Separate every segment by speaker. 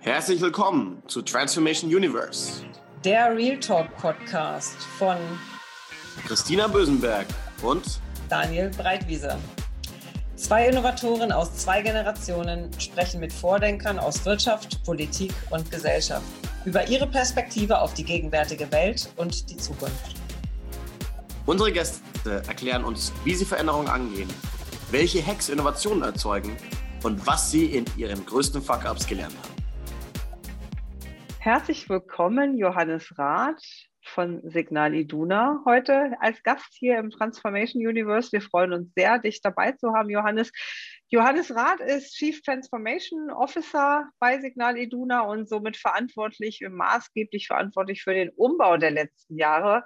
Speaker 1: Herzlich willkommen zu Transformation Universe.
Speaker 2: Der Real Talk Podcast von
Speaker 1: Christina Bösenberg und
Speaker 2: Daniel Breitwieser. Zwei Innovatoren aus zwei Generationen sprechen mit Vordenkern aus Wirtschaft, Politik und Gesellschaft über ihre Perspektive auf die gegenwärtige Welt und die Zukunft.
Speaker 1: Unsere Gäste erklären uns, wie sie Veränderungen angehen, welche Hacks Innovationen erzeugen und was sie in ihren größten Fuck-Ups gelernt haben.
Speaker 2: Herzlich willkommen, Johannes Rath von Signal Iduna heute als Gast hier im Transformation Universe. Wir freuen uns sehr, dich dabei zu haben, Johannes. Johannes Rath ist Chief Transformation Officer bei Signal Iduna und somit verantwortlich, maßgeblich verantwortlich für den Umbau der letzten Jahre.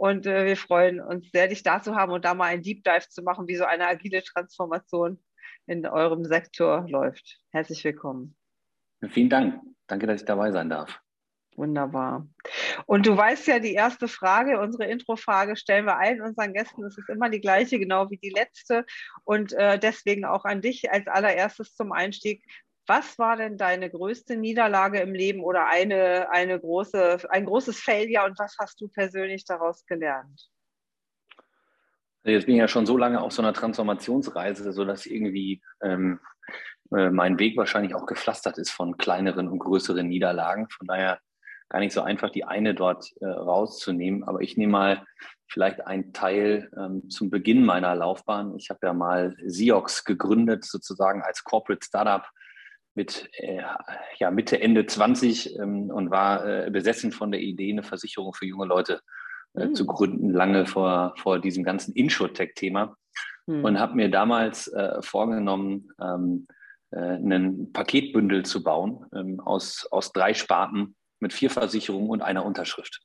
Speaker 2: Und äh, wir freuen uns sehr, dich da zu haben und da mal ein Deep Dive zu machen, wie so eine agile Transformation in eurem Sektor läuft. Herzlich willkommen.
Speaker 3: Vielen Dank. Danke, dass ich dabei sein darf.
Speaker 2: Wunderbar. Und du weißt ja, die erste Frage, unsere Introfrage stellen wir allen unseren Gästen. Es ist immer die gleiche, genau wie die letzte. Und äh, deswegen auch an dich als allererstes zum Einstieg. Was war denn deine größte Niederlage im Leben oder eine, eine große, ein großes Failure und was hast du persönlich daraus gelernt?
Speaker 3: Jetzt bin ich ja schon so lange auf so einer Transformationsreise, sodass irgendwie ähm, äh, mein Weg wahrscheinlich auch gepflastert ist von kleineren und größeren Niederlagen. Von daher gar nicht so einfach, die eine dort äh, rauszunehmen. Aber ich nehme mal vielleicht einen Teil ähm, zum Beginn meiner Laufbahn. Ich habe ja mal Siox gegründet, sozusagen als Corporate Startup mit äh, ja, Mitte, Ende 20 ähm, und war äh, besessen von der Idee, eine Versicherung für junge Leute äh, mhm. zu gründen, lange vor, vor diesem ganzen Insurtech-Thema. Mhm. Und habe mir damals äh, vorgenommen, ähm, äh, einen Paketbündel zu bauen ähm, aus, aus drei Sparten mit vier Versicherungen und einer Unterschrift.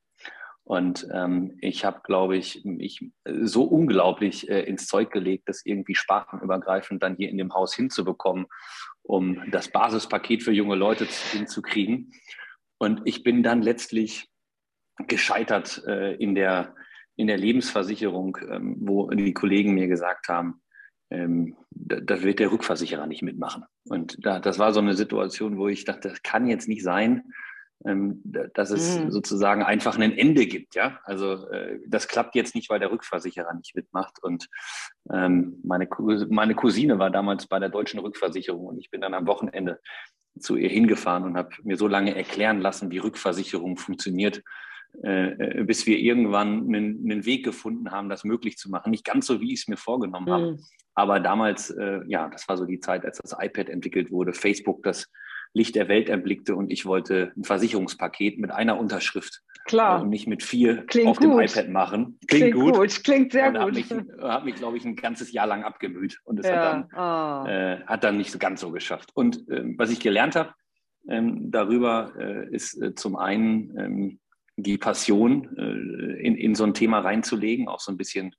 Speaker 3: Und ähm, ich habe, glaube ich, mich so unglaublich äh, ins Zeug gelegt, das irgendwie spartenübergreifend dann hier in dem Haus hinzubekommen, um das Basispaket für junge Leute hinzukriegen. Und ich bin dann letztlich gescheitert äh, in, der, in der Lebensversicherung, ähm, wo die Kollegen mir gesagt haben, ähm, da, wird der Rückversicherer nicht mitmachen. Und da, das war so eine Situation, wo ich dachte, das kann jetzt nicht sein, ähm, dass es mhm. sozusagen einfach ein Ende gibt. Ja, also äh, das klappt jetzt nicht, weil der Rückversicherer nicht mitmacht. Und ähm, meine, meine Cousine war damals bei der deutschen Rückversicherung und ich bin dann am Wochenende zu ihr hingefahren und habe mir so lange erklären lassen, wie Rückversicherung funktioniert, äh, äh, bis wir irgendwann einen, einen, Weg gefunden haben, das möglich zu machen. Nicht ganz so, wie ich es mir vorgenommen mhm. habe. Aber damals, äh, ja, das war so die Zeit, als das iPad entwickelt wurde, Facebook das Licht der Welt erblickte und ich wollte ein Versicherungspaket mit einer Unterschrift
Speaker 2: Klar.
Speaker 3: und nicht mit vier
Speaker 2: Klingt
Speaker 3: auf
Speaker 2: gut.
Speaker 3: dem iPad machen.
Speaker 2: Klingt, Klingt gut. gut. Klingt sehr
Speaker 3: und
Speaker 2: gut.
Speaker 3: Hat mich, hat mich, glaube ich, ein ganzes Jahr lang abgemüht und es
Speaker 2: ja.
Speaker 3: hat, dann, oh. äh, hat dann nicht so ganz so geschafft. Und äh, was ich gelernt habe ähm, darüber, äh, ist äh, zum einen ähm, die Passion äh, in, in so ein Thema reinzulegen, auch so ein bisschen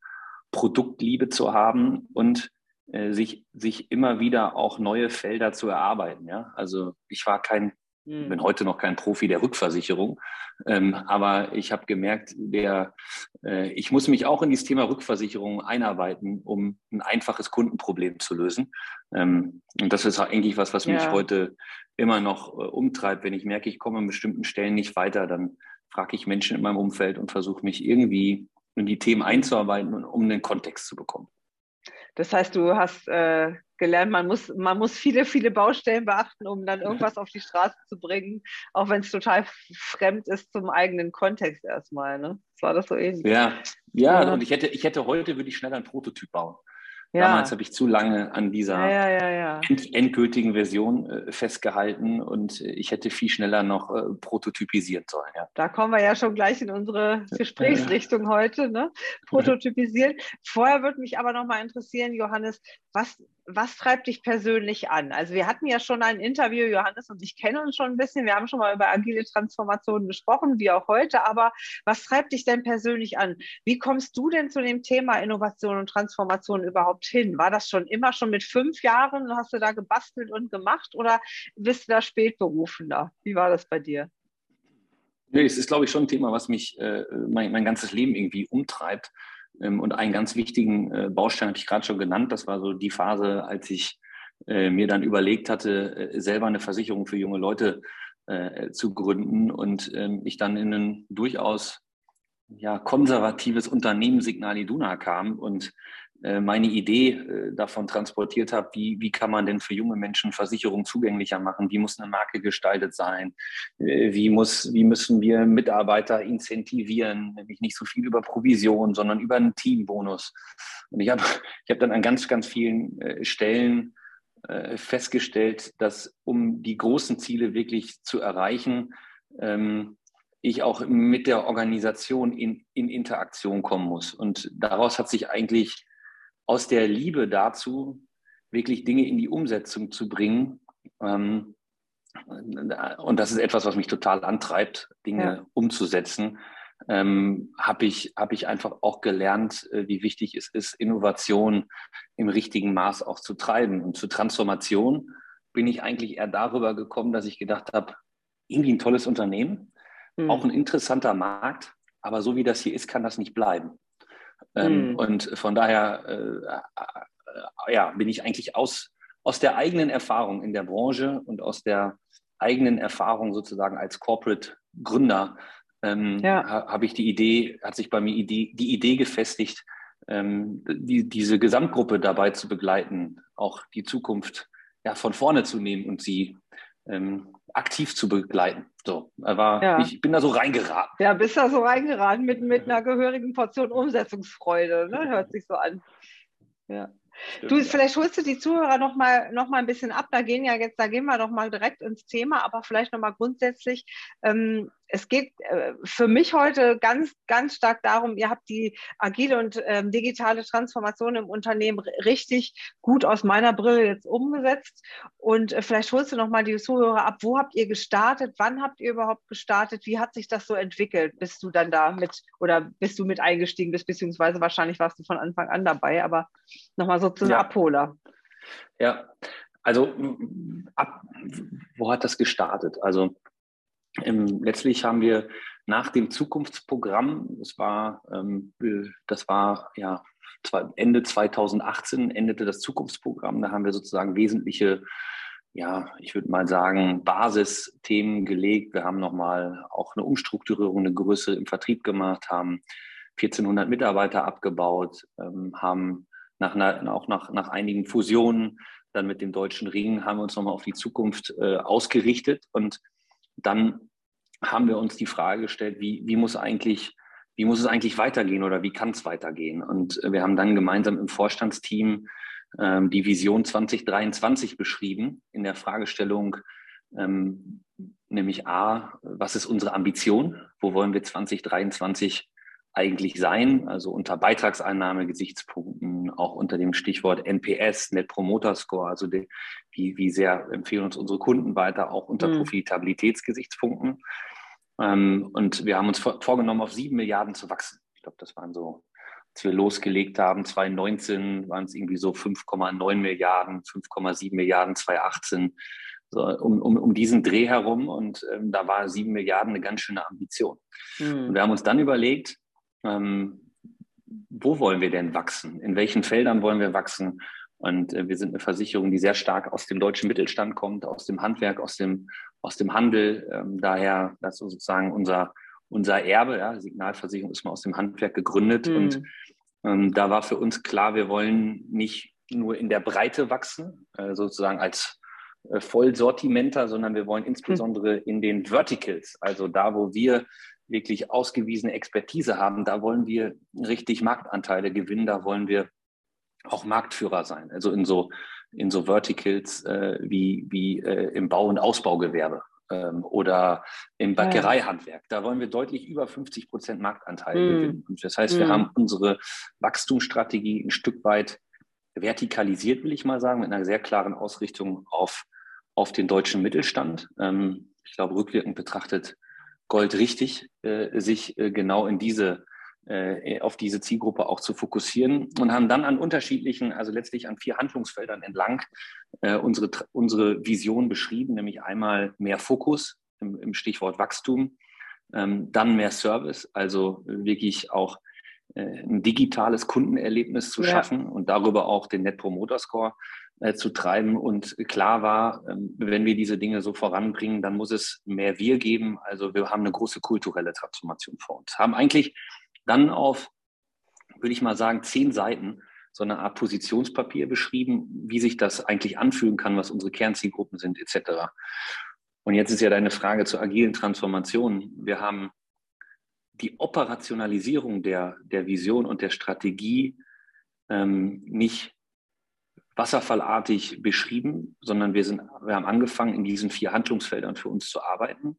Speaker 3: Produktliebe zu haben und äh, sich, sich immer wieder auch neue Felder zu erarbeiten. Ja? Also ich war kein, mhm. bin heute noch kein Profi der Rückversicherung, ähm, aber ich habe gemerkt, der, äh, ich muss mich auch in dieses Thema Rückversicherung einarbeiten, um ein einfaches Kundenproblem zu lösen. Ähm, und das ist eigentlich was, was mich ja. heute immer noch äh, umtreibt. Wenn ich merke, ich komme an bestimmten Stellen nicht weiter, dann frage ich Menschen in meinem Umfeld und versuche mich irgendwie in die Themen einzuarbeiten, um einen Kontext zu bekommen.
Speaker 2: Das heißt, du hast äh, gelernt, man muss, man muss viele, viele Baustellen beachten, um dann irgendwas auf die Straße zu bringen, auch wenn es total fremd ist zum eigenen Kontext erstmal. Ne? Das war das so ähnlich.
Speaker 3: Ja, ja, ja. und ich hätte, ich hätte heute, würde ich schneller einen Prototyp bauen. Ja. Damals habe ich zu lange an dieser
Speaker 2: ja, ja,
Speaker 3: end endgültigen Version äh, festgehalten und äh, ich hätte viel schneller noch äh, prototypisieren sollen.
Speaker 2: Da kommen wir ja schon gleich in unsere Gesprächsrichtung heute, ne? Prototypisieren. Vorher würde mich aber noch mal interessieren, Johannes, was was treibt dich persönlich an? Also wir hatten ja schon ein Interview, Johannes und ich kenne uns schon ein bisschen. Wir haben schon mal über agile Transformationen gesprochen, wie auch heute. Aber was treibt dich denn persönlich an? Wie kommst du denn zu dem Thema Innovation und Transformation überhaupt hin? War das schon immer schon mit fünf Jahren? Hast du da gebastelt und gemacht oder bist du da spätberufender? Wie war das bei dir?
Speaker 3: Nee, es ist, glaube ich, schon ein Thema, was mich äh, mein, mein ganzes Leben irgendwie umtreibt. Ähm, und einen ganz wichtigen äh, Baustein habe ich gerade schon genannt. Das war so die Phase, als ich äh, mir dann überlegt hatte, äh, selber eine Versicherung für junge Leute zu gründen und ähm, ich dann in ein durchaus ja, konservatives Unternehmen Signal Iduna kam und meine Idee äh, davon transportiert habe, wie, wie kann man denn für junge Menschen Versicherungen zugänglicher machen, wie muss eine Marke gestaltet sein, äh, wie, muss, wie müssen wir Mitarbeiter incentivieren, nämlich nicht so viel über Provision, sondern über einen Teambonus. Und ich habe ich hab dann an ganz, ganz vielen Stellen festgestellt, dass um die großen Ziele wirklich zu erreichen, ähm, ich auch mit der Organisation in, in Interaktion kommen muss. Und daraus hat sich eigentlich aus der Liebe dazu, wirklich Dinge in die Umsetzung zu bringen. Ähm, und das ist etwas, was mich total antreibt, Dinge ja. umzusetzen. Ähm, habe ich, hab ich einfach auch gelernt, äh, wie wichtig es ist, Innovation im richtigen Maß auch zu treiben. Und zur Transformation bin ich eigentlich eher darüber gekommen, dass ich gedacht habe, irgendwie ein tolles Unternehmen, mhm. auch ein interessanter Markt, aber so wie das hier ist, kann das nicht bleiben. Ähm, mhm. Und von daher äh, ja, bin ich eigentlich aus, aus der eigenen Erfahrung in der Branche und aus der eigenen Erfahrung sozusagen als Corporate Gründer ähm, ja. ha, habe ich die Idee, hat sich bei mir Idee, die Idee gefestigt, ähm, die, diese Gesamtgruppe dabei zu begleiten, auch die Zukunft ja, von vorne zu nehmen und sie ähm, aktiv zu begleiten. So, war, ja. ich bin da so reingeraten.
Speaker 2: Ja, bist da so reingeraten mit, mit einer gehörigen Portion Umsetzungsfreude, ne? hört sich so an. Ja. Stimmt, du, vielleicht holst du die Zuhörer noch mal, noch mal ein bisschen ab. Da gehen ja jetzt, da gehen wir noch mal direkt ins Thema, aber vielleicht noch mal grundsätzlich. Ähm, es geht äh, für mich heute ganz, ganz stark darum, ihr habt die agile und ähm, digitale Transformation im Unternehmen richtig gut aus meiner Brille jetzt umgesetzt. Und äh, vielleicht holst du noch mal die Zuhörer ab. Wo habt ihr gestartet? Wann habt ihr überhaupt gestartet? Wie hat sich das so entwickelt? Bist du dann da mit oder bist du mit eingestiegen bist, beziehungsweise wahrscheinlich warst du von Anfang an dabei, aber noch mal so zu einem ja. Abholer.
Speaker 3: Ja, also ab, wo hat das gestartet? Also ähm, letztlich haben wir nach dem Zukunftsprogramm, das war, ähm, das war ja Ende 2018 endete das Zukunftsprogramm. Da haben wir sozusagen wesentliche, ja, ich würde mal sagen, Basisthemen gelegt. Wir haben nochmal auch eine Umstrukturierung, eine Größe im Vertrieb gemacht, haben 1400 Mitarbeiter abgebaut, ähm, haben nach einer, auch nach, nach einigen Fusionen dann mit dem Deutschen Ring haben wir uns nochmal auf die Zukunft äh, ausgerichtet und dann haben wir uns die Frage gestellt, wie, wie muss eigentlich, wie muss es eigentlich weitergehen oder wie kann es weitergehen? Und wir haben dann gemeinsam im Vorstandsteam ähm, die Vision 2023 beschrieben in der Fragestellung, ähm, nämlich A, was ist unsere Ambition? Wo wollen wir 2023 eigentlich sein? Also unter Beitragseinnahme-Gesichtspunkten, auch unter dem Stichwort NPS, Net Promoter Score, also die, wie, wie sehr empfehlen uns unsere Kunden weiter, auch unter mhm. Profitabilitätsgesichtspunkten. Ähm, und wir haben uns vor, vorgenommen, auf sieben Milliarden zu wachsen. Ich glaube, das waren so, als wir losgelegt haben, 2019 waren es irgendwie so 5,9 Milliarden, 5,7 Milliarden 2018. So, um, um, um diesen Dreh herum und ähm, da war sieben Milliarden eine ganz schöne Ambition. Mhm. Und wir haben uns dann überlegt, ähm, wo wollen wir denn wachsen? In welchen Feldern wollen wir wachsen? Und äh, wir sind eine Versicherung, die sehr stark aus dem deutschen Mittelstand kommt, aus dem Handwerk, aus dem, aus dem Handel. Ähm, daher, das ist sozusagen unser, unser Erbe. Ja. Signalversicherung ist mal aus dem Handwerk gegründet. Mhm. Und ähm, da war für uns klar, wir wollen nicht nur in der Breite wachsen, äh, sozusagen als äh, Vollsortimenter, sondern wir wollen insbesondere mhm. in den Verticals, also da, wo wir wirklich ausgewiesene Expertise haben, da wollen wir richtig Marktanteile gewinnen, da wollen wir auch Marktführer sein. Also in so, in so Verticals äh, wie, wie äh, im Bau- und Ausbaugewerbe ähm, oder im Bäckereihandwerk. Da wollen wir deutlich über 50 Prozent Marktanteile mm. gewinnen. Das heißt, wir mm. haben unsere Wachstumsstrategie ein Stück weit vertikalisiert, will ich mal sagen, mit einer sehr klaren Ausrichtung auf, auf den deutschen Mittelstand. Ähm, ich glaube, rückwirkend betrachtet Gold richtig, äh, sich äh, genau in diese äh, auf diese Zielgruppe auch zu fokussieren und haben dann an unterschiedlichen, also letztlich an vier Handlungsfeldern entlang äh, unsere, unsere Vision beschrieben, nämlich einmal mehr Fokus im, im Stichwort Wachstum, Ähm, dann mehr Service, also wirklich auch äh, ein digitales Kundenerlebnis zu schaffen ja. und darüber auch den Net Promoter Score äh, zu treiben. Und klar war, ähm, wenn wir diese Dinge so voranbringen, dann muss es mehr wir geben. Also wir haben eine große kulturelle Transformation vor uns. Haben eigentlich dann auf, würde ich mal sagen, zehn Seiten so eine Art Positionspapier beschrieben, wie sich das eigentlich anfühlen kann, was unsere Kernzielgruppen sind, etc. Und jetzt ist ja deine Frage zur agilen Transformation. Wir haben die Operationalisierung der, der Vision und der Strategie ähm, nicht wasserfallartig beschrieben, sondern wir, sind, wir haben angefangen, in diesen vier Handlungsfeldern für uns zu arbeiten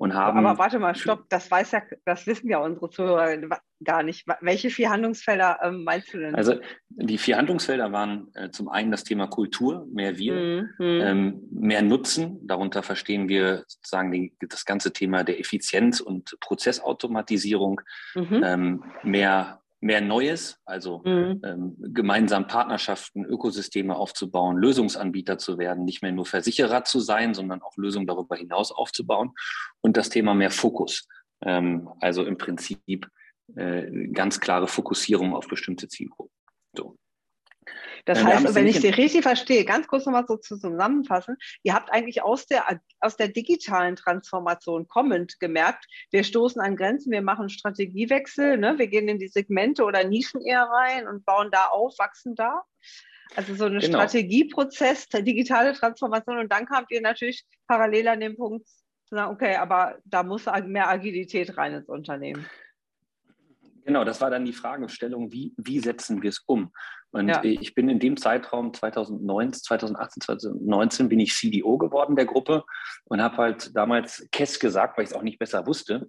Speaker 3: und haben.
Speaker 2: Aber warte mal, stopp, das weiß ja, das wissen ja unsere Zuhörer gar nicht. Welche vier Handlungsfelder ähm, meinst du denn?
Speaker 3: Also die vier Handlungsfelder waren äh, zum einen das Thema Kultur, mehr wir, mhm. ähm, mehr Nutzen. Darunter verstehen wir sozusagen die, das ganze Thema der Effizienz und Prozessautomatisierung, mhm. ähm, mehr mehr Neues, also mhm. ähm, gemeinsam Partnerschaften, Ökosysteme aufzubauen, Lösungsanbieter zu werden, nicht mehr nur Versicherer zu sein, sondern auch Lösungen darüber hinaus aufzubauen. Und das Thema mehr Fokus, ähm, also im Prinzip äh, ganz klare Fokussierung auf bestimmte Zielgruppen. So.
Speaker 2: Das äh, heißt, wenn ich Sie richtig verstehe, ganz kurz nochmal so zusammenfassen, ihr habt eigentlich aus der, aus der digitalen Transformation kommend gemerkt, wir stoßen an Grenzen, wir machen Strategiewechsel, ne? wir gehen in die Segmente oder Nischen eher rein und bauen da auf, wachsen da. Also so ein genau. Strategieprozess, digitale Transformation und dann kamt ihr natürlich parallel an den Punkt zu sagen, okay, aber da muss mehr Agilität rein ins Unternehmen.
Speaker 3: Genau, das war dann die Fragestellung, wie, wie setzen wir es um? Und ja. ich bin in dem Zeitraum 2019, 2018, 2019 bin ich CDO geworden der Gruppe und habe halt damals KESS gesagt, weil ich es auch nicht besser wusste.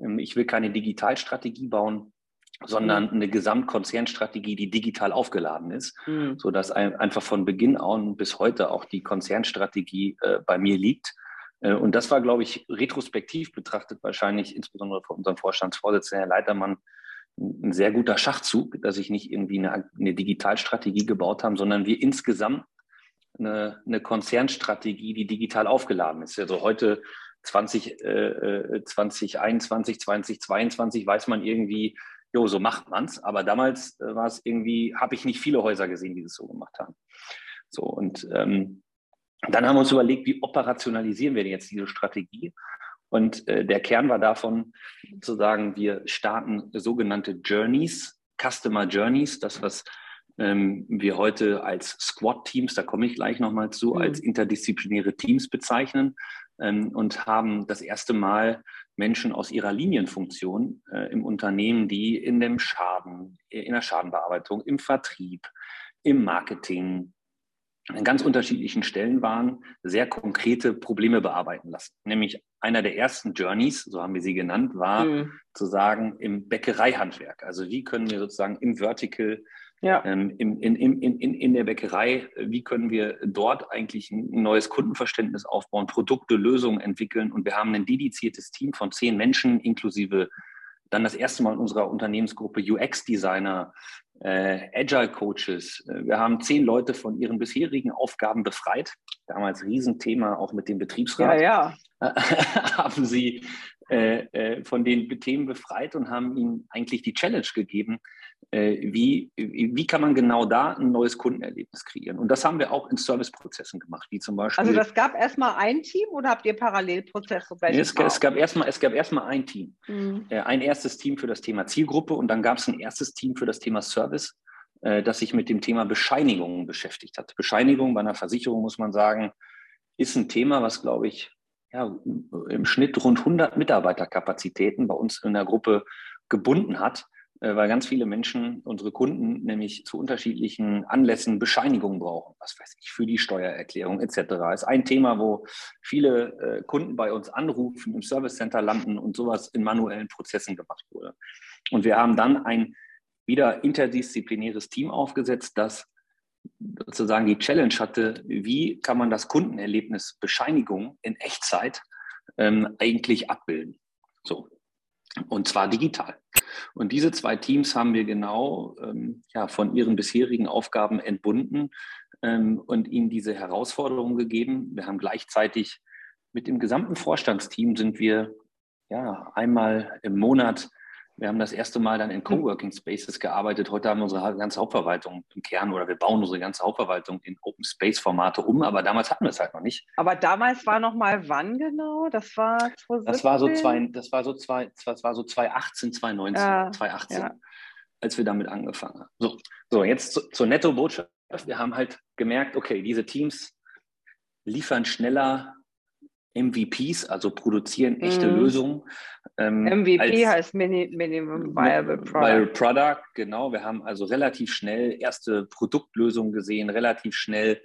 Speaker 3: Ähm, ich will keine Digitalstrategie bauen, sondern mhm. eine Gesamtkonzernstrategie, die digital aufgeladen ist, mhm. sodass einfach von Beginn an bis heute auch die Konzernstrategie äh, bei mir liegt. Äh, und das war, glaube ich, retrospektiv betrachtet wahrscheinlich, insbesondere von unserem Vorstandsvorsitzenden, Herr Leitermann, ein sehr guter Schachzug, dass ich nicht irgendwie eine, eine Digitalstrategie gebaut habe, sondern wir insgesamt eine, eine Konzernstrategie, die digital aufgeladen ist. Also heute 20, äh, 2021, 2022 weiß man irgendwie, jo, so macht man es. Aber damals äh, war es irgendwie, habe ich nicht viele Häuser gesehen, die das so gemacht haben. So, und ähm, dann haben wir uns überlegt, wie operationalisieren wir denn jetzt diese Strategie? Und äh, der Kern war davon zu sagen, wir starten sogenannte Journeys, Customer Journeys, das, was ähm, wir heute als Squad-Teams, da komme ich gleich nochmal zu, mhm. als interdisziplinäre Teams bezeichnen ähm, und haben das erste Mal Menschen aus ihrer Linienfunktion äh, im Unternehmen, die in dem Schaden, in der Schadenbearbeitung, im Vertrieb, im Marketing, an ganz unterschiedlichen Stellen waren, sehr konkrete Probleme bearbeiten lassen. Nämlich einer der ersten Journeys, so haben wir sie genannt, war mhm. zu sagen im Bäckereihandwerk. Also wie können wir sozusagen im Vertical, ja. ähm, in, in, in, in, in der Bäckerei, wie können wir dort eigentlich ein neues Kundenverständnis aufbauen, Produkte, Lösungen entwickeln. Und wir haben ein dediziertes Team von zehn Menschen inklusive dann das erste Mal in unserer Unternehmensgruppe UX-Designer, äh, Agile-Coaches. Wir haben zehn Leute von ihren bisherigen Aufgaben befreit. Damals Riesenthema auch mit dem Betriebsrat.
Speaker 2: Ja,
Speaker 3: ja. haben sie äh, äh, von den Themen befreit und haben ihnen eigentlich die Challenge gegeben, äh, wie, wie kann man genau da ein neues Kundenerlebnis kreieren. Und das haben wir auch in Serviceprozessen gemacht, wie zum Beispiel.
Speaker 2: Also das gab erstmal ein Team oder habt ihr Parallelprozesse?
Speaker 3: Es, es, gab erstmal, es gab erstmal ein Team. Mhm. Ein erstes Team für das Thema Zielgruppe und dann gab es ein erstes Team für das Thema Service, das sich mit dem Thema Bescheinigungen beschäftigt hat. Bescheinigung bei einer Versicherung, muss man sagen, ist ein Thema, was, glaube ich, ja, im Schnitt rund 100 Mitarbeiterkapazitäten bei uns in der Gruppe gebunden hat, äh, weil ganz viele Menschen, unsere Kunden, nämlich zu unterschiedlichen Anlässen Bescheinigungen brauchen, was weiß ich, für die Steuererklärung etc. Ist ein Thema, wo viele äh, Kunden bei uns anrufen, im Service Center landen und sowas in manuellen Prozessen gemacht wurde. Und wir haben dann ein wieder interdisziplinäres Team aufgesetzt, das sozusagen die Challenge hatte, wie kann man das Kundenerlebnis Bescheinigung in Echtzeit ähm, eigentlich abbilden. So. Und zwar digital. Und diese zwei Teams haben wir genau ähm, ja, von ihren bisherigen Aufgaben entbunden ähm, und ihnen diese Herausforderung gegeben. Wir haben gleichzeitig mit dem gesamten Vorstandsteam sind wir ja, einmal im Monat wir haben das erste Mal dann in Coworking Spaces gearbeitet. Heute haben wir unsere ganze Hauptverwaltung im Kern oder wir bauen unsere ganze Hauptverwaltung in Open Space Formate um, aber damals hatten wir es halt noch nicht.
Speaker 2: Aber damals war noch mal wann genau? Das war 2017?
Speaker 3: Das war so zwei, das war so zwei, das war so 2018, 2019, ja, 2018, ja. als wir damit angefangen haben. So, so jetzt zu, zur Netto-Botschaft. Wir haben halt gemerkt, okay, diese Teams liefern schneller MVPs, also produzieren echte mm. Lösungen.
Speaker 2: Ähm, MVP heißt Mini, Minimum Viable Product. Viable
Speaker 3: Product, genau. Wir haben also relativ schnell erste Produktlösungen gesehen, relativ schnell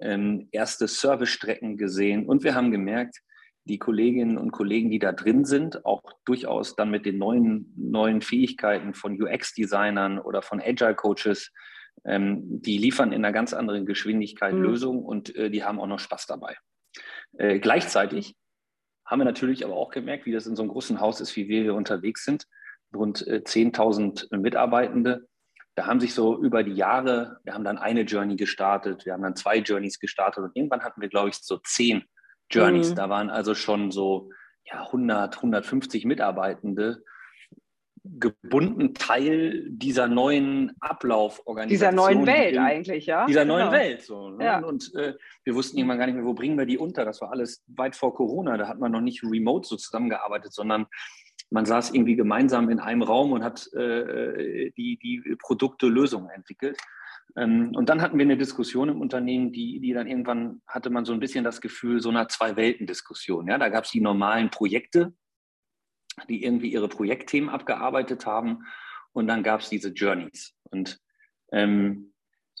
Speaker 3: ähm, erste Servicestrecken gesehen und wir haben gemerkt, die Kolleginnen und Kollegen, die da drin sind, auch durchaus dann mit den neuen, neuen Fähigkeiten von UX-Designern oder von Agile-Coaches, ähm, die liefern in einer ganz anderen Geschwindigkeit mhm. Lösungen und äh, die haben auch noch Spaß dabei. Äh, gleichzeitig haben wir natürlich aber auch gemerkt, wie das in so einem großen Haus ist, wie wir hier unterwegs sind. Rund äh, 10.000 Mitarbeitende. Da haben sich so über die Jahre, wir haben dann eine Journey gestartet, wir haben dann zwei Journeys gestartet und irgendwann hatten wir, glaube ich, so zehn Journeys. Mhm. Da waren also schon so ja, 100, 150 Mitarbeitende gebunden Teil dieser neuen Ablauforganisation.
Speaker 2: Dieser neuen Welt eigentlich, ja.
Speaker 3: Dieser genau. neuen Welt. So, ne? ja. Und äh, wir wussten irgendwann gar nicht mehr, wo bringen wir die unter. Das war alles weit vor Corona. Da hat man noch nicht remote so zusammengearbeitet, sondern man saß irgendwie gemeinsam in einem Raum und hat äh, die, die Produkte, Lösungen entwickelt. Ähm, und dann hatten wir eine Diskussion im Unternehmen, die, die dann irgendwann hatte man so ein bisschen das Gefühl so einer Zwei-Welten-Diskussion. Ja? Da gab es die normalen Projekte, die irgendwie ihre Projektthemen abgearbeitet haben. Und dann gab es diese Journeys. Und ähm,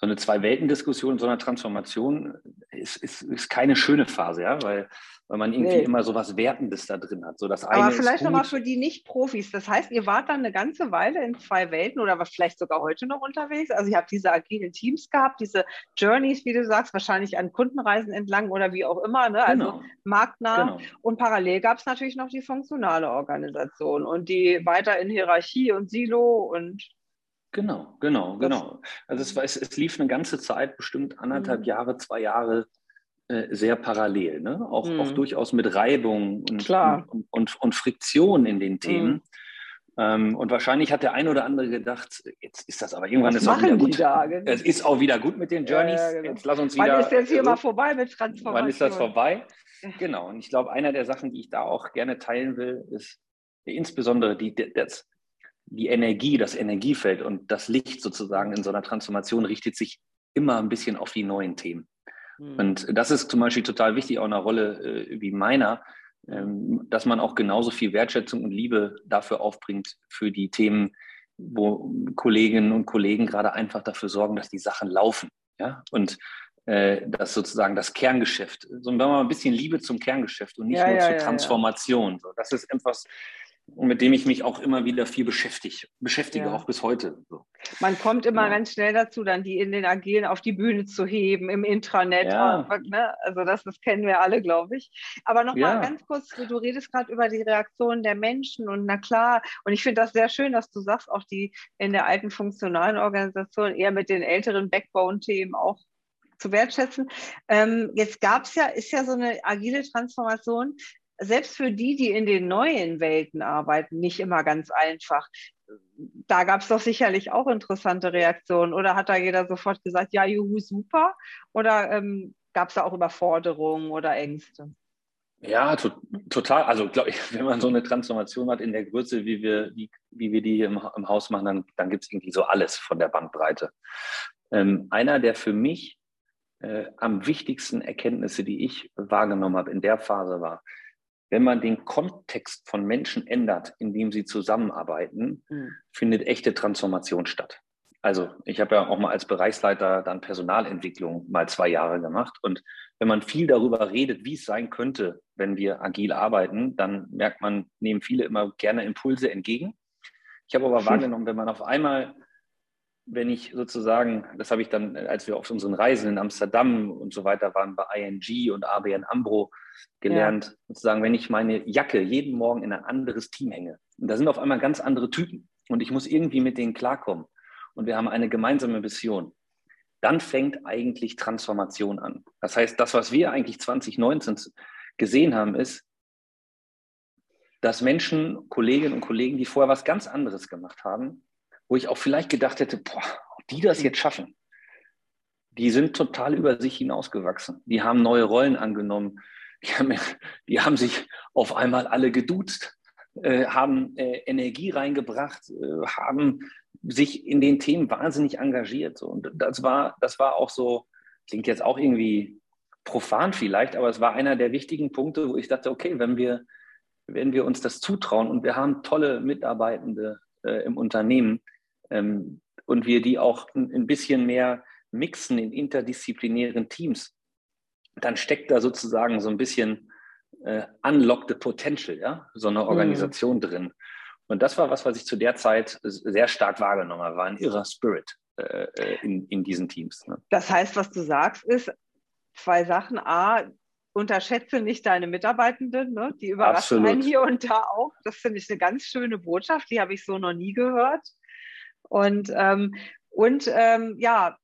Speaker 3: so eine Zwei-Welten-Diskussion, so eine Transformation ist, ist, ist keine schöne Phase, ja, weil weil man irgendwie nee. immer so was Wertendes da drin hat. So das
Speaker 2: eine Aber vielleicht nochmal für die Nicht-Profis. Das heißt, ihr wart dann eine ganze Weile in zwei Welten oder was vielleicht sogar heute noch unterwegs. Also ihr habt diese agilen Teams gehabt, diese Journeys, wie du sagst, wahrscheinlich an Kundenreisen entlang oder wie auch immer, ne? also genau. marktnah. Genau. Und parallel gab es natürlich noch die funktionale Organisation und die weiter in Hierarchie und Silo und
Speaker 3: Genau, genau, genau. Also es, es, es lief eine ganze Zeit, bestimmt anderthalb mhm. Jahre, zwei Jahre äh, sehr parallel, ne? auch, mhm. auch durchaus mit Reibung und, und, und, und, Friktion in den Themen. Mhm. Ähm, und wahrscheinlich hat der ein oder andere gedacht, jetzt ist das aber irgendwann ist auch wieder gut. Da? Es ist auch wieder gut mit den Journeys. Ja, genau. Jetzt lass uns wieder.
Speaker 2: Wann ist jetzt hier mal vorbei mit Transformation?
Speaker 3: Wann ist das vorbei? Genau. Und ich glaube, einer der Sachen, die ich da auch gerne teilen will, ist insbesondere die, das, die Energie, das Energiefeld und das Licht sozusagen in so einer Transformation richtet sich immer ein bisschen auf die neuen Themen. Mhm. Und das ist zum Beispiel total wichtig, auch in einer Rolle äh, wie meiner, ähm, dass man auch genauso viel Wertschätzung und Liebe dafür aufbringt für die Themen, wo Kolleginnen und Kollegen gerade einfach dafür sorgen, dass die Sachen laufen. Ja? Und äh, das sozusagen das Kerngeschäft, so wenn man ein bisschen Liebe zum Kerngeschäft und nicht ja, nur ja, zur Transformation. So, das ist etwas, und mit dem ich mich auch immer wieder viel beschäftige, beschäftige ja. auch bis heute. So.
Speaker 2: Man kommt immer genau. ganz schnell dazu, dann die in den Agilen auf die Bühne zu heben, im Intranet. Ja. Und, ne? Also das, das kennen wir alle, glaube ich. Aber nochmal ja. ganz kurz, du redest gerade über die Reaktionen der Menschen und na klar, und ich finde das sehr schön, dass du sagst, auch die in der alten funktionalen Organisation eher mit den älteren Backbone-Themen auch zu wertschätzen. Ähm, jetzt gab es ja, ist ja so eine agile Transformation selbst für die, die in den neuen Welten arbeiten, nicht immer ganz einfach. Da gab es doch sicherlich auch interessante Reaktionen. Oder hat da jeder sofort gesagt, ja, juhu, super? Oder ähm, gab es da auch Überforderungen oder Ängste?
Speaker 3: Ja, to total. Also glaube ich, wenn man so eine Transformation hat in der Größe, wie wir, wie, wie wir die hier im, im Haus machen, dann, dann gibt es irgendwie so alles von der Bandbreite. Ähm, einer, der für mich äh, am wichtigsten Erkenntnisse, die ich wahrgenommen habe in der Phase war, wenn man den Kontext von Menschen ändert, indem sie zusammenarbeiten, mhm. findet echte Transformation statt. Also ich habe ja auch mal als Bereichsleiter dann Personalentwicklung mal zwei Jahre gemacht. Und wenn man viel darüber redet, wie es sein könnte, wenn wir agil arbeiten, dann merkt man, nehmen viele immer gerne Impulse entgegen. Ich habe aber wahrgenommen, wenn man auf einmal wenn ich sozusagen, das habe ich dann, als wir auf unseren Reisen in Amsterdam und so weiter waren, bei ING und ABN Ambro gelernt, ja. sozusagen, wenn ich meine Jacke jeden Morgen in ein anderes Team hänge, und da sind auf einmal ganz andere Typen und ich muss irgendwie mit denen klarkommen und wir haben eine gemeinsame Mission, dann fängt eigentlich Transformation an. Das heißt, das, was wir eigentlich 2019 gesehen haben, ist, dass Menschen, Kolleginnen und Kollegen, die vorher was ganz anderes gemacht haben, wo ich auch vielleicht gedacht hätte, boah, die das jetzt schaffen, die sind total über sich hinausgewachsen. Die haben neue Rollen angenommen. Die haben, die haben sich auf einmal alle geduzt, äh, haben äh, Energie reingebracht, äh, haben sich in den Themen wahnsinnig engagiert. Und das war, das war auch so, klingt jetzt auch irgendwie profan vielleicht, aber es war einer der wichtigen Punkte, wo ich dachte, okay, wenn wir, wenn wir uns das zutrauen und wir haben tolle Mitarbeitende äh, im Unternehmen ähm, und wir die auch ein, bisschen mehr mixen in interdisziplinären Teams, dann steckt da sozusagen so ein bisschen äh, unlocked potential, ja, so eine mhm. Organisation mhm. drin. Und das war was, was ich zu der Zeit sehr stark wahrgenommen habe, war ein irrer Spirit äh, äh, in, in diesen Teams. Ne?
Speaker 2: Das heißt, was du sagst, ist zwei Sachen. A, unterschätze nicht deine Mitarbeitenden, ne? die überraschen Absolut. einen hier und da auch. Das finde ich eine ganz schöne Botschaft, die habe ich so noch nie gehört. Und, ähm, und ähm, ja,